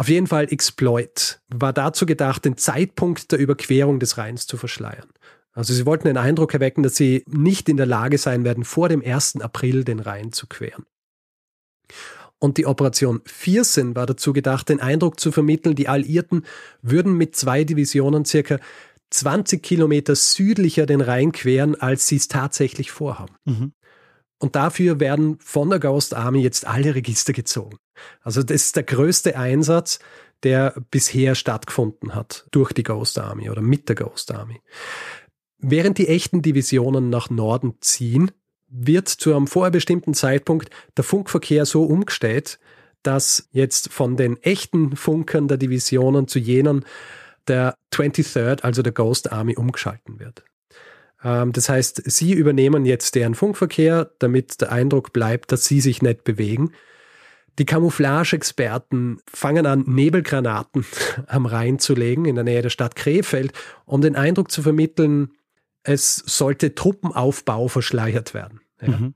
Auf jeden Fall Exploit war dazu gedacht, den Zeitpunkt der Überquerung des Rheins zu verschleiern. Also sie wollten den Eindruck erwecken, dass sie nicht in der Lage sein werden, vor dem 1. April den Rhein zu queren. Und die Operation Viersen war dazu gedacht, den Eindruck zu vermitteln, die Alliierten würden mit zwei Divisionen circa 20 Kilometer südlicher den Rhein queren, als sie es tatsächlich vorhaben. Mhm. Und dafür werden von der Ghost Army jetzt alle Register gezogen. Also das ist der größte Einsatz, der bisher stattgefunden hat durch die Ghost Army oder mit der Ghost Army. Während die echten Divisionen nach Norden ziehen, wird zu einem vorher bestimmten Zeitpunkt der Funkverkehr so umgestellt, dass jetzt von den echten Funkern der Divisionen zu jenen der 23rd, also der Ghost Army, umgeschalten wird. Ähm, das heißt, sie übernehmen jetzt deren Funkverkehr, damit der Eindruck bleibt, dass sie sich nicht bewegen. Die Camouflage-Experten fangen an, Nebelgranaten am Rhein zu legen in der Nähe der Stadt Krefeld, um den Eindruck zu vermitteln, es sollte Truppenaufbau verschleiert werden. Ja. Mhm.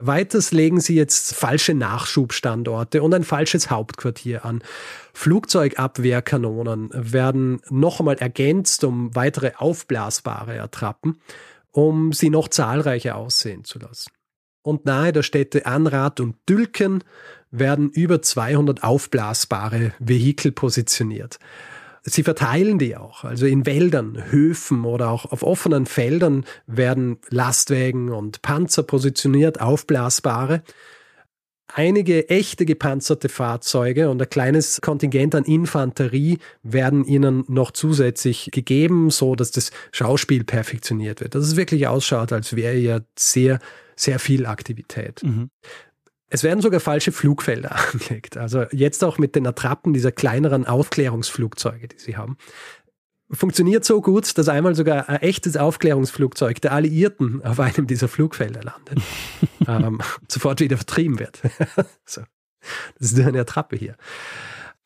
Weiters legen sie jetzt falsche Nachschubstandorte und ein falsches Hauptquartier an. Flugzeugabwehrkanonen werden noch einmal ergänzt um weitere aufblasbare Attrappen, um sie noch zahlreicher aussehen zu lassen. Und nahe der Städte Anrath und Dülken werden über 200 aufblasbare Vehikel positioniert. Sie verteilen die auch. Also in Wäldern, Höfen oder auch auf offenen Feldern werden Lastwagen und Panzer positioniert, aufblasbare. Einige echte gepanzerte Fahrzeuge und ein kleines Kontingent an Infanterie werden ihnen noch zusätzlich gegeben, so dass das Schauspiel perfektioniert wird. Dass es wirklich ausschaut, als wäre ja sehr, sehr viel Aktivität. Mhm. Es werden sogar falsche Flugfelder angelegt. Also jetzt auch mit den Attrappen dieser kleineren Aufklärungsflugzeuge, die sie haben. Funktioniert so gut, dass einmal sogar ein echtes Aufklärungsflugzeug der Alliierten auf einem dieser Flugfelder landet. ähm, sofort wieder vertrieben wird. so. Das ist eine Attrappe hier.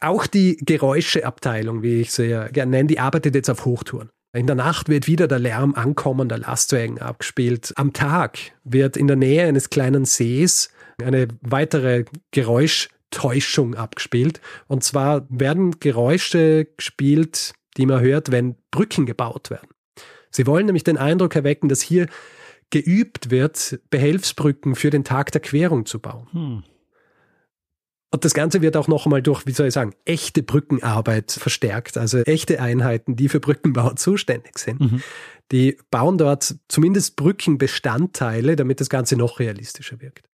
Auch die Geräuscheabteilung, wie ich sie ja gerne nenne, die arbeitet jetzt auf Hochtouren. In der Nacht wird wieder der Lärm ankommender Lastwagen abgespielt. Am Tag wird in der Nähe eines kleinen Sees eine weitere Geräuschtäuschung abgespielt. Und zwar werden Geräusche gespielt, die man hört, wenn Brücken gebaut werden. Sie wollen nämlich den Eindruck erwecken, dass hier geübt wird, Behelfsbrücken für den Tag der Querung zu bauen. Hm. Und das Ganze wird auch noch einmal durch, wie soll ich sagen, echte Brückenarbeit verstärkt. Also echte Einheiten, die für Brückenbau zuständig sind. Mhm. Die bauen dort zumindest Brückenbestandteile, damit das Ganze noch realistischer wirkt.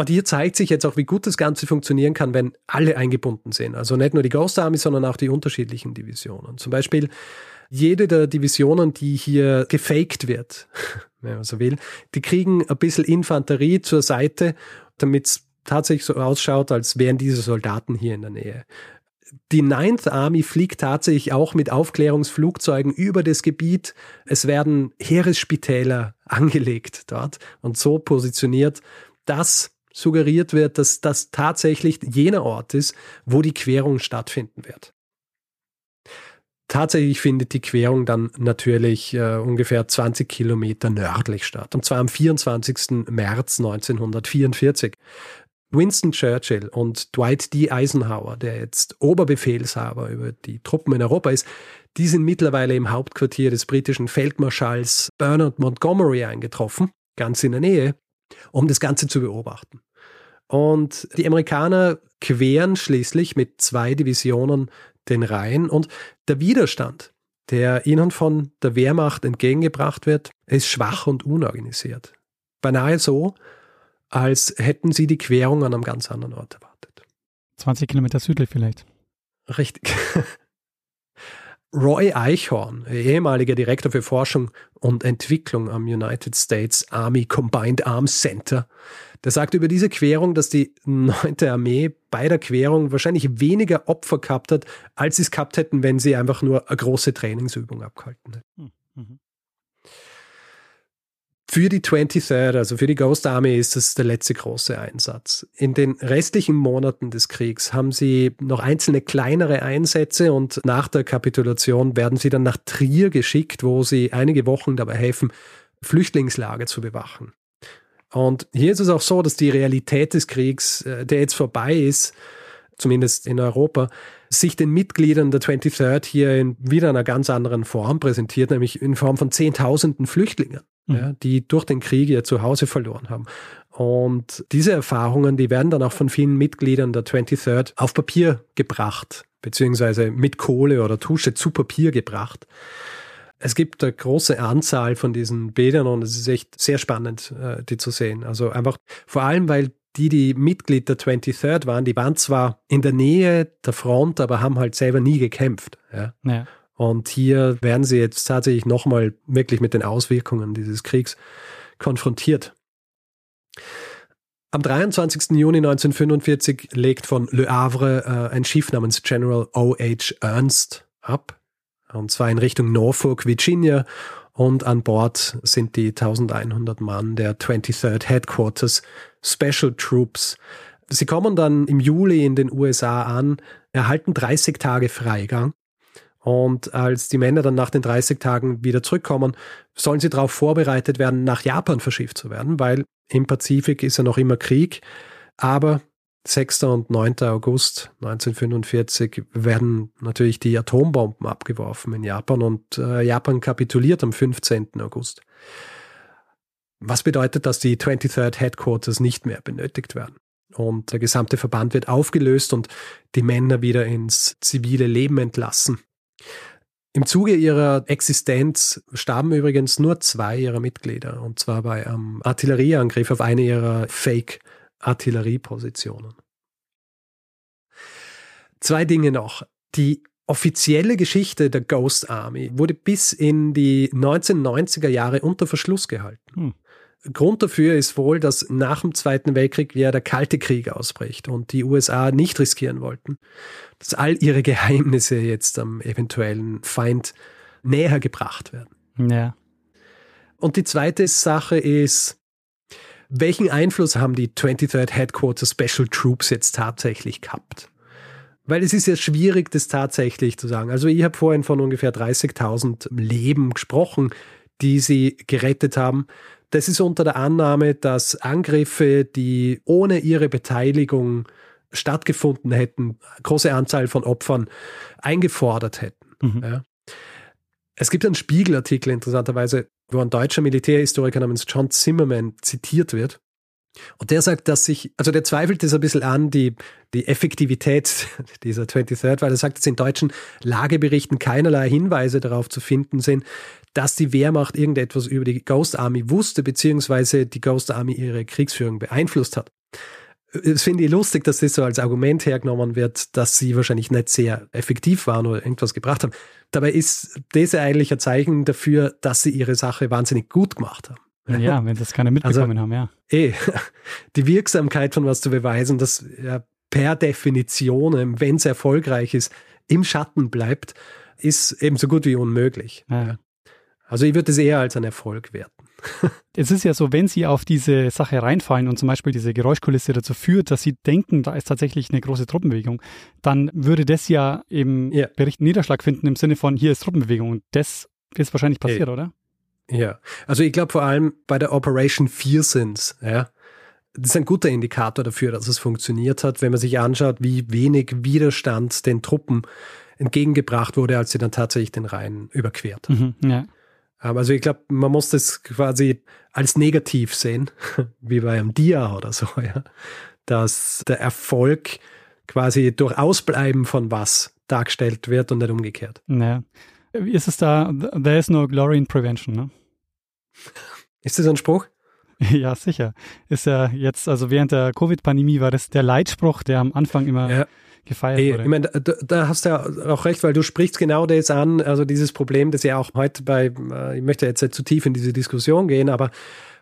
Und hier zeigt sich jetzt auch, wie gut das Ganze funktionieren kann, wenn alle eingebunden sind. Also nicht nur die Ghost Army, sondern auch die unterschiedlichen Divisionen. Zum Beispiel jede der Divisionen, die hier gefaked wird, wenn man so will, die kriegen ein bisschen Infanterie zur Seite, damit es tatsächlich so ausschaut, als wären diese Soldaten hier in der Nähe. Die Ninth Army fliegt tatsächlich auch mit Aufklärungsflugzeugen über das Gebiet. Es werden Heeresspitäler angelegt dort und so positioniert, dass suggeriert wird, dass das tatsächlich jener Ort ist, wo die Querung stattfinden wird. Tatsächlich findet die Querung dann natürlich äh, ungefähr 20 Kilometer nördlich statt, und zwar am 24. März 1944. Winston Churchill und Dwight D. Eisenhower, der jetzt Oberbefehlshaber über die Truppen in Europa ist, die sind mittlerweile im Hauptquartier des britischen Feldmarschalls Bernard Montgomery eingetroffen, ganz in der Nähe, um das Ganze zu beobachten. Und die Amerikaner queren schließlich mit zwei Divisionen den Rhein und der Widerstand, der ihnen von der Wehrmacht entgegengebracht wird, ist schwach und unorganisiert. Beinahe so, als hätten sie die Querung an einem ganz anderen Ort erwartet. 20 Kilometer südlich vielleicht. Richtig. Roy Eichhorn, ehemaliger Direktor für Forschung und Entwicklung am United States Army Combined Arms Center, der sagt über diese Querung, dass die 9. Armee bei der Querung wahrscheinlich weniger Opfer gehabt hat, als sie es gehabt hätten, wenn sie einfach nur eine große Trainingsübung abgehalten hätten. Hm, mhm. Für die 23rd, also für die Ghost Army, ist das der letzte große Einsatz. In den restlichen Monaten des Kriegs haben sie noch einzelne kleinere Einsätze und nach der Kapitulation werden sie dann nach Trier geschickt, wo sie einige Wochen dabei helfen, Flüchtlingslager zu bewachen. Und hier ist es auch so, dass die Realität des Kriegs, äh, der jetzt vorbei ist, zumindest in Europa, sich den Mitgliedern der 23rd hier in wieder einer ganz anderen Form präsentiert, nämlich in Form von Zehntausenden Flüchtlingen mhm. ja, die durch den Krieg ihr Zuhause verloren haben. Und diese Erfahrungen, die werden dann auch von vielen Mitgliedern der 23rd auf Papier gebracht, beziehungsweise mit Kohle oder Tusche zu Papier gebracht. Es gibt eine große Anzahl von diesen Bildern und es ist echt sehr spannend, äh, die zu sehen. Also einfach vor allem, weil die, die Mitglied der 23rd waren, die waren zwar in der Nähe der Front, aber haben halt selber nie gekämpft. Ja. ja. Und hier werden sie jetzt tatsächlich nochmal wirklich mit den Auswirkungen dieses Kriegs konfrontiert. Am 23. Juni 1945 legt von Le Havre äh, ein Schiff namens General O.H. Ernst ab, und zwar in Richtung Norfolk, Virginia. Und an Bord sind die 1100 Mann der 23rd Headquarters Special Troops. Sie kommen dann im Juli in den USA an, erhalten 30 Tage Freigang und als die Männer dann nach den 30 Tagen wieder zurückkommen, sollen sie darauf vorbereitet werden, nach Japan verschifft zu werden, weil im Pazifik ist ja noch immer Krieg. Aber 6. und 9. August 1945 werden natürlich die Atombomben abgeworfen in Japan und äh, Japan kapituliert am 15. August. Was bedeutet, dass die 23rd Headquarters nicht mehr benötigt werden. Und der gesamte Verband wird aufgelöst und die Männer wieder ins zivile Leben entlassen. Im Zuge ihrer Existenz starben übrigens nur zwei ihrer Mitglieder, und zwar bei einem Artillerieangriff auf eine ihrer Fake-Artilleriepositionen. Zwei Dinge noch. Die offizielle Geschichte der Ghost Army wurde bis in die 1990er Jahre unter Verschluss gehalten. Hm. Grund dafür ist wohl, dass nach dem Zweiten Weltkrieg ja der Kalte Krieg ausbricht und die USA nicht riskieren wollten, dass all ihre Geheimnisse jetzt am eventuellen Feind näher gebracht werden. Ja. Und die zweite Sache ist, welchen Einfluss haben die 23rd Headquarter Special Troops jetzt tatsächlich gehabt? Weil es ist ja schwierig, das tatsächlich zu sagen. Also ich habe vorhin von ungefähr 30.000 Leben gesprochen, die sie gerettet haben. Das ist unter der Annahme, dass Angriffe, die ohne ihre Beteiligung stattgefunden hätten, große Anzahl von Opfern eingefordert hätten. Mhm. Ja. Es gibt einen Spiegelartikel, interessanterweise, wo ein deutscher Militärhistoriker namens John Zimmerman zitiert wird. Und der sagt, dass sich, also der zweifelt es ein bisschen an, die, die Effektivität dieser 23rd, weil er sagt, dass in deutschen Lageberichten keinerlei Hinweise darauf zu finden sind, dass die Wehrmacht irgendetwas über die Ghost Army wusste, beziehungsweise die Ghost Army ihre Kriegsführung beeinflusst hat. Es finde ich lustig, dass das so als Argument hergenommen wird, dass sie wahrscheinlich nicht sehr effektiv waren oder irgendwas gebracht haben. Dabei ist das eigentlich ein Zeichen dafür, dass sie ihre Sache wahnsinnig gut gemacht haben. Ja, wenn das keine mitbekommen also, haben, ja. Eh, die Wirksamkeit von was zu beweisen, dass ja, per Definition, wenn es erfolgreich ist, im Schatten bleibt, ist eben so gut wie unmöglich. Ja. Also ich würde es eher als einen Erfolg werten. es ist ja so, wenn Sie auf diese Sache reinfallen und zum Beispiel diese Geräuschkulisse dazu führt, dass Sie denken, da ist tatsächlich eine große Truppenbewegung, dann würde das ja im ja. Bericht Niederschlag finden im Sinne von, hier ist Truppenbewegung und das ist wahrscheinlich passiert, hey. oder? Ja, also ich glaube vor allem bei der Operation Viersins, ja, das ist ein guter Indikator dafür, dass es funktioniert hat, wenn man sich anschaut, wie wenig Widerstand den Truppen entgegengebracht wurde, als sie dann tatsächlich den Rhein überquert haben. Mhm, ja. Ähm, also ich glaube, man muss das quasi als negativ sehen, wie bei einem Dia oder so, ja. Dass der Erfolg quasi durch Ausbleiben von was dargestellt wird und nicht umgekehrt. Naja. Ist es da, there is no glory in prevention, ne? Ist das ein Spruch? Ja, sicher. Ist ja jetzt, also während der Covid-Pandemie war das der Leitspruch, der am Anfang immer ja. gefeiert Ey, wurde. Ich meine, da, da, hast du ja auch recht, weil du sprichst genau das an, also dieses Problem, das ja auch heute bei, äh, ich möchte jetzt nicht zu tief in diese Diskussion gehen, aber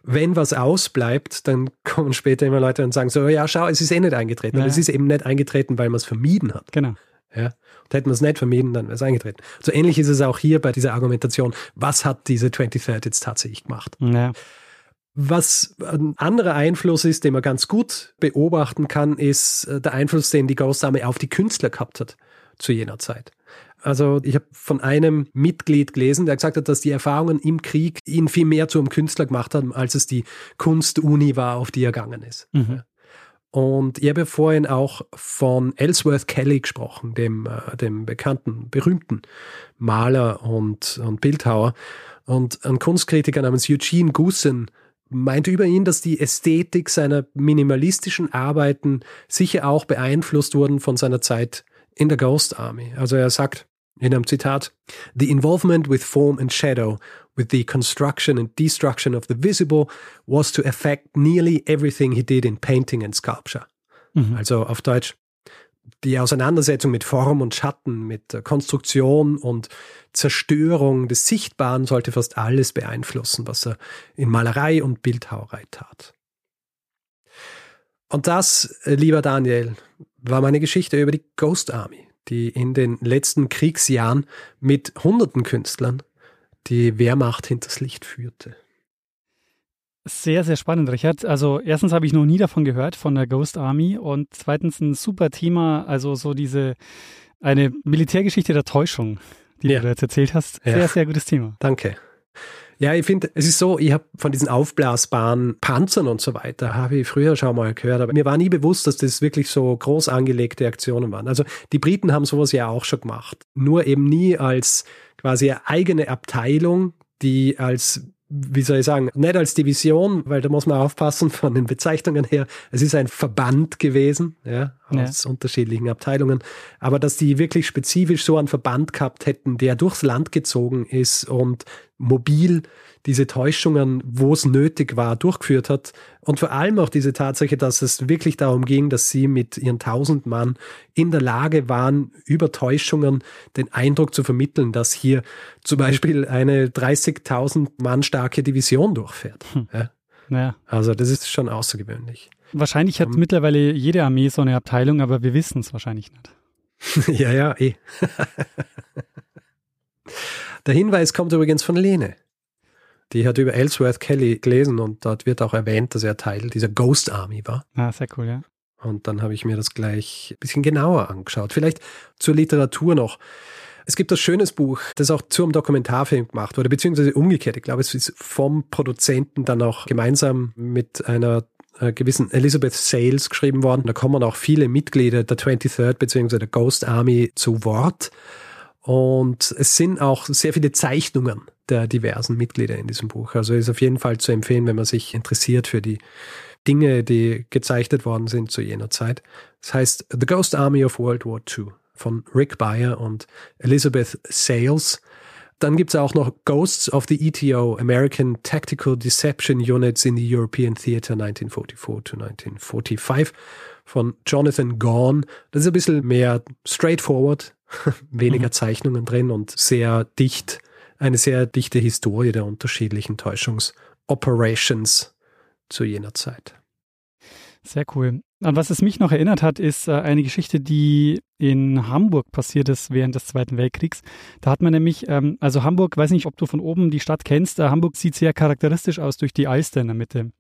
wenn was ausbleibt, dann kommen später immer Leute und sagen so, ja, schau, es ist eh nicht eingetreten. Ja. Aber es ist eben nicht eingetreten, weil man es vermieden hat. Genau. Ja. Hätten wir es nicht vermieden, dann wäre es eingetreten. So ähnlich ist es auch hier bei dieser Argumentation. Was hat diese 23rd jetzt tatsächlich gemacht? Ja. Was ein anderer Einfluss ist, den man ganz gut beobachten kann, ist äh, der Einfluss, den die Ghost Army auf die Künstler gehabt hat zu jener Zeit. Also ich habe von einem Mitglied gelesen, der gesagt hat, dass die Erfahrungen im Krieg ihn viel mehr zu einem Künstler gemacht haben, als es die Kunstuni war, auf die er gegangen ist. Mhm. Und ich habe vorhin auch von Ellsworth Kelly gesprochen, dem, äh, dem bekannten, berühmten Maler und, und Bildhauer. Und ein Kunstkritiker namens Eugene Goosen meinte über ihn, dass die Ästhetik seiner minimalistischen Arbeiten sicher auch beeinflusst wurden von seiner Zeit in der Ghost Army. Also er sagt in einem Zitat, The involvement with form and shadow, with the construction and destruction of the visible, was to affect nearly everything he did in painting and sculpture. Mhm. Also auf Deutsch, die Auseinandersetzung mit Form und Schatten, mit Konstruktion und Zerstörung des Sichtbaren sollte fast alles beeinflussen, was er in Malerei und Bildhauerei tat. Und das, äh, lieber Daniel, war meine Geschichte über die Ghost Army, die in den letzten Kriegsjahren mit hunderten Künstlern die Wehrmacht hinters Licht führte. Sehr, sehr spannend, Richard. Also erstens habe ich noch nie davon gehört, von der Ghost Army und zweitens ein super Thema, also so diese, eine Militärgeschichte der Täuschung, die ja. du jetzt erzählt hast. Sehr, ja. sehr gutes Thema. Danke. Ja, ich finde, es ist so, ich habe von diesen aufblasbaren Panzern und so weiter, habe ich früher schon mal gehört, aber mir war nie bewusst, dass das wirklich so groß angelegte Aktionen waren. Also die Briten haben sowas ja auch schon gemacht, nur eben nie als quasi eigene Abteilung, die als wie soll ich sagen, nicht als Division, weil da muss man aufpassen von den Bezeichnungen her. Es ist ein Verband gewesen, ja, aus ja. unterschiedlichen Abteilungen. Aber dass die wirklich spezifisch so einen Verband gehabt hätten, der durchs Land gezogen ist und mobil diese Täuschungen, wo es nötig war, durchgeführt hat. Und vor allem auch diese Tatsache, dass es wirklich darum ging, dass sie mit ihren tausend Mann in der Lage waren, über Täuschungen den Eindruck zu vermitteln, dass hier zum Beispiel eine 30.000 Mann starke Division durchfährt. Hm. Ja. Ja. Also das ist schon außergewöhnlich. Wahrscheinlich hat um, mittlerweile jede Armee so eine Abteilung, aber wir wissen es wahrscheinlich nicht. ja, ja, eh. Der Hinweis kommt übrigens von Lene. Die hat über Ellsworth Kelly gelesen und dort wird auch erwähnt, dass er Teil dieser Ghost Army war. Ah, sehr cool, ja. Und dann habe ich mir das gleich ein bisschen genauer angeschaut. Vielleicht zur Literatur noch. Es gibt das schönes Buch, das auch zum Dokumentarfilm gemacht wurde, beziehungsweise umgekehrt. Ich glaube, es ist vom Produzenten dann auch gemeinsam mit einer äh, gewissen Elizabeth Sales geschrieben worden. Da kommen auch viele Mitglieder der 23rd beziehungsweise der Ghost Army zu Wort. Und es sind auch sehr viele Zeichnungen der diversen Mitglieder in diesem Buch. Also ist auf jeden Fall zu empfehlen, wenn man sich interessiert für die Dinge, die gezeichnet worden sind zu jener Zeit. Das heißt The Ghost Army of World War II von Rick Beyer und Elizabeth Sales. Dann gibt es auch noch Ghosts of the ETO, American Tactical Deception Units in the European Theater 1944 to 1945 von Jonathan Gaughan. Das ist ein bisschen mehr straightforward, weniger mhm. Zeichnungen drin und sehr dicht eine sehr dichte Historie der unterschiedlichen Täuschungsoperations zu jener Zeit. Sehr cool. An was es mich noch erinnert hat, ist äh, eine Geschichte, die in Hamburg passiert ist während des Zweiten Weltkriegs. Da hat man nämlich, ähm, also Hamburg, weiß nicht, ob du von oben die Stadt kennst, äh, Hamburg sieht sehr charakteristisch aus durch die Alster in der Mitte.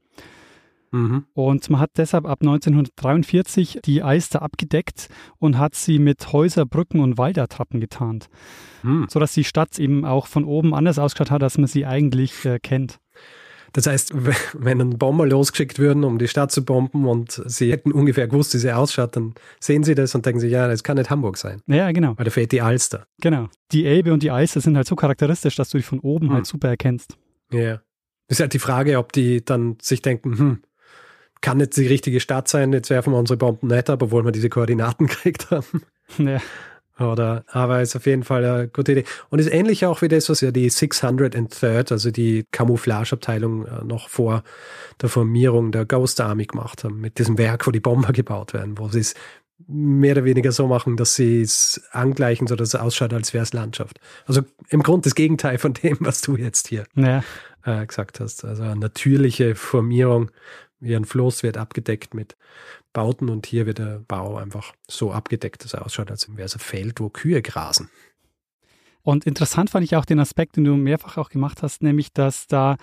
Mhm. Und man hat deshalb ab 1943 die Alster abgedeckt und hat sie mit Häuser, Brücken und Waldattrappen getarnt. Mhm. Sodass die Stadt eben auch von oben anders ausgeschaut hat, als man sie eigentlich äh, kennt. Das heißt, wenn ein Bomber losgeschickt würden, um die Stadt zu bomben und sie hätten ungefähr gewusst, wie sie ausschaut, dann sehen sie das und denken sich, ja, das kann nicht Hamburg sein. Ja, genau. Weil da fehlt die Alster. Genau. Die Elbe und die Alster sind halt so charakteristisch, dass du die von oben mhm. halt super erkennst. Ja. Das ist halt die Frage, ob die dann sich denken, hm, kann jetzt die richtige Stadt sein, jetzt werfen wir unsere Bomben nicht ab, obwohl wir diese Koordinaten gekriegt haben. Ja. Oder, aber ist auf jeden Fall eine gute Idee. Und ist ähnlich auch wie das, was ja die 603rd, also die Camouflageabteilung äh, noch vor der Formierung der Ghost Army gemacht haben, mit diesem Werk, wo die Bomber gebaut werden, wo sie es mehr oder weniger so machen, dass sie es angleichen, so dass es ausschaut, als wäre es Landschaft. Also im Grunde das Gegenteil von dem, was du jetzt hier Ja. äh, gesagt hast. Also eine natürliche Formierung, ein Floß wird abgedeckt mit Bauten und hier wird der Bau einfach so abgedeckt, dass er ausschaut, als wäre es ein Feld, wo Kühe grasen. Und interessant fand ich auch den Aspekt, den du mehrfach auch gemacht hast, nämlich, dass da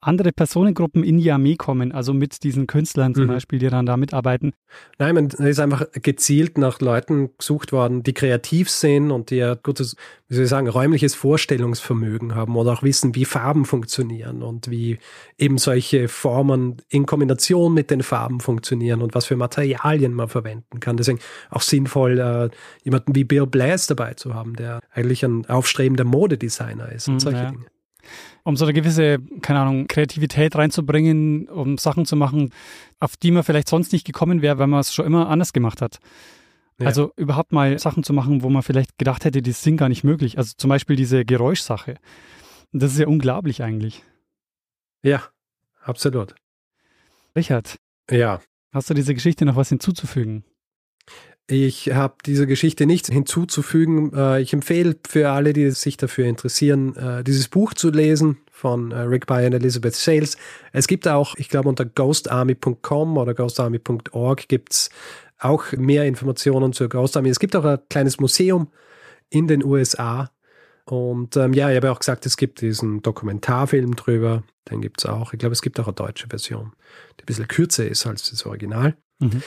andere Personengruppen in die Armee kommen, also mit diesen Künstlern zum Mhm. Beispiel, die dann da mitarbeiten. Nein, man ist einfach gezielt nach Leuten gesucht worden, die kreativ sind und die ein gutes, wie soll ich sagen, räumliches Vorstellungsvermögen haben oder auch wissen, wie Farben funktionieren und wie eben solche Formen in Kombination mit den Farben funktionieren und was für Materialien man verwenden kann. Deswegen auch sinnvoll, äh, jemanden wie Bill Blass dabei zu haben, der eigentlich ein aufstrebender Modedesigner ist und Mhm, solche ja. Dinge. Um so eine gewisse, keine Ahnung, Kreativität reinzubringen, um Sachen zu machen, auf die man vielleicht sonst nicht gekommen wäre, weil man es schon immer anders gemacht hat. Ja. Also überhaupt mal Sachen zu machen, wo man vielleicht gedacht hätte, die sind gar nicht möglich. Also zum Beispiel diese Geräuschsache. Das ist ja unglaublich eigentlich. Ja, absolut. Richard, Ja, hast du diese Geschichte noch was hinzuzufügen? Ich habe dieser Geschichte nichts hinzuzufügen. Äh, Ich empfehle für alle, die sich dafür interessieren, äh, dieses Buch zu lesen von äh, Rick By und Elizabeth Sales. Es gibt auch, ich glaube, unter ghostarmy.com oder ghostarmy.org gibt's auch mehr Informationen zur Ghost Army. Es gibt auch ein kleines Museum in den USA. Und ähm, ja, ich habe auch gesagt, es gibt diesen Dokumentarfilm drüber. Den gibt's auch. Ich glaube, es gibt auch eine deutsche Version, die ein bisschen kürzer ist als das Original. Mhm.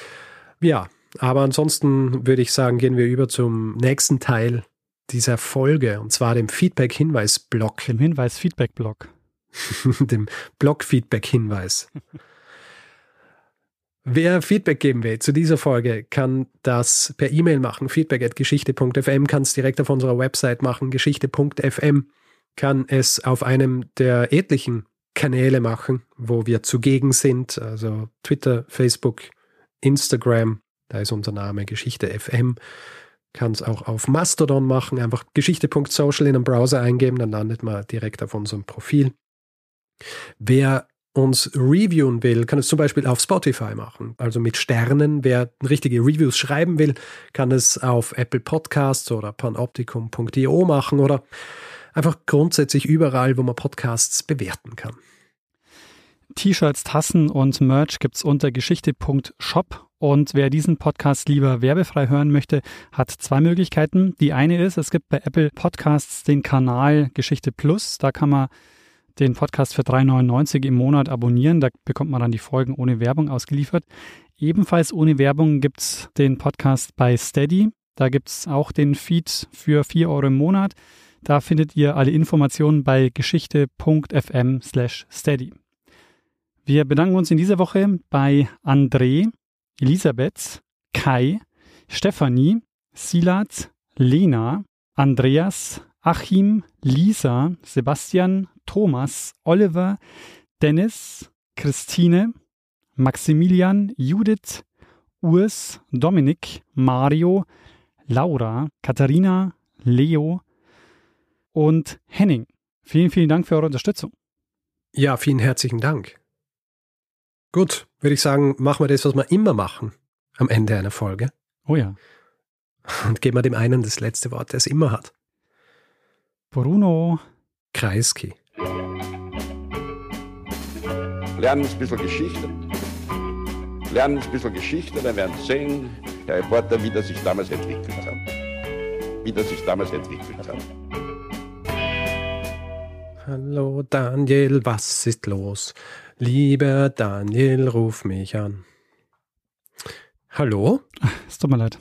Ja, aber ansonsten würde ich sagen, gehen wir über zum nächsten Teil dieser Folge und zwar dem Feedback-Hinweis-Block, Dem Hinweis-Feedback-Blog. dem Blog-Feedback-Hinweis. Wer Feedback geben will zu dieser Folge, kann das per E-Mail machen. Feedback.geschichte.fm kann es direkt auf unserer Website machen. Geschichte.fm kann es auf einem der etlichen Kanäle machen, wo wir zugegen sind. Also Twitter, Facebook, Instagram. Da ist unser Name Geschichte FM. Kann es auch auf Mastodon machen. Einfach geschichte.social in den Browser eingeben, dann landet man direkt auf unserem Profil. Wer uns reviewen will, kann es zum Beispiel auf Spotify machen, also mit Sternen. Wer richtige Reviews schreiben will, kann es auf Apple Podcasts oder panoptikum.io machen oder einfach grundsätzlich überall, wo man Podcasts bewerten kann. T-Shirts, Tassen und Merch gibt's unter geschichte.shop. Und wer diesen Podcast lieber werbefrei hören möchte, hat zwei Möglichkeiten. Die eine ist, es gibt bei Apple Podcasts den Kanal Geschichte Plus. Da kann man den Podcast für 3,99 im Monat abonnieren. Da bekommt man dann die Folgen ohne Werbung ausgeliefert. Ebenfalls ohne Werbung gibt's den Podcast bei Steady. Da gibt's auch den Feed für 4 Euro im Monat. Da findet ihr alle Informationen bei geschichte.fm slash steady. Wir bedanken uns in dieser Woche bei André, Elisabeth, Kai, Stefanie, Silat, Lena, Andreas, Achim, Lisa, Sebastian, Thomas, Oliver, Dennis, Christine, Maximilian, Judith, Urs, Dominik, Mario, Laura, Katharina, Leo und Henning. Vielen, vielen Dank für eure Unterstützung. Ja, vielen herzlichen Dank. Gut, würde ich sagen, machen wir das, was wir immer machen am Ende einer Folge Oh ja. und geben wir dem einen das letzte Wort, der es immer hat. Bruno. Kreisky. Lernen ein bisschen Geschichte. Lernen ein bisschen Geschichte, dann werden Sie sehen, der Reporter, wie das sich damals entwickelt hat. Wie das sich damals entwickelt hat. Hallo Daniel, was ist los? Lieber Daniel, ruf mich an. Hallo? Es tut mir leid.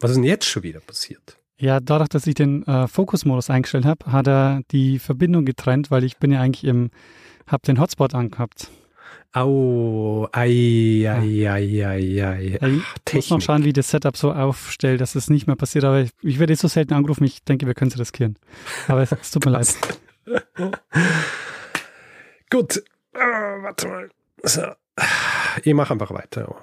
Was ist denn jetzt schon wieder passiert? Ja, dadurch, dass ich den äh, Fokusmodus eingestellt habe, hat er die Verbindung getrennt, weil ich bin ja eigentlich im, habe den Hotspot angehabt. Au, ei, ei, ei, ei, ei. Ich muss noch schauen, wie das Setup so aufstellt, dass es nicht mehr passiert, aber ich, ich werde jetzt so selten angerufen, ich denke, wir können es riskieren. Aber es, es tut mir leid. Gut, warte mal. So. Ich mache einfach weiter.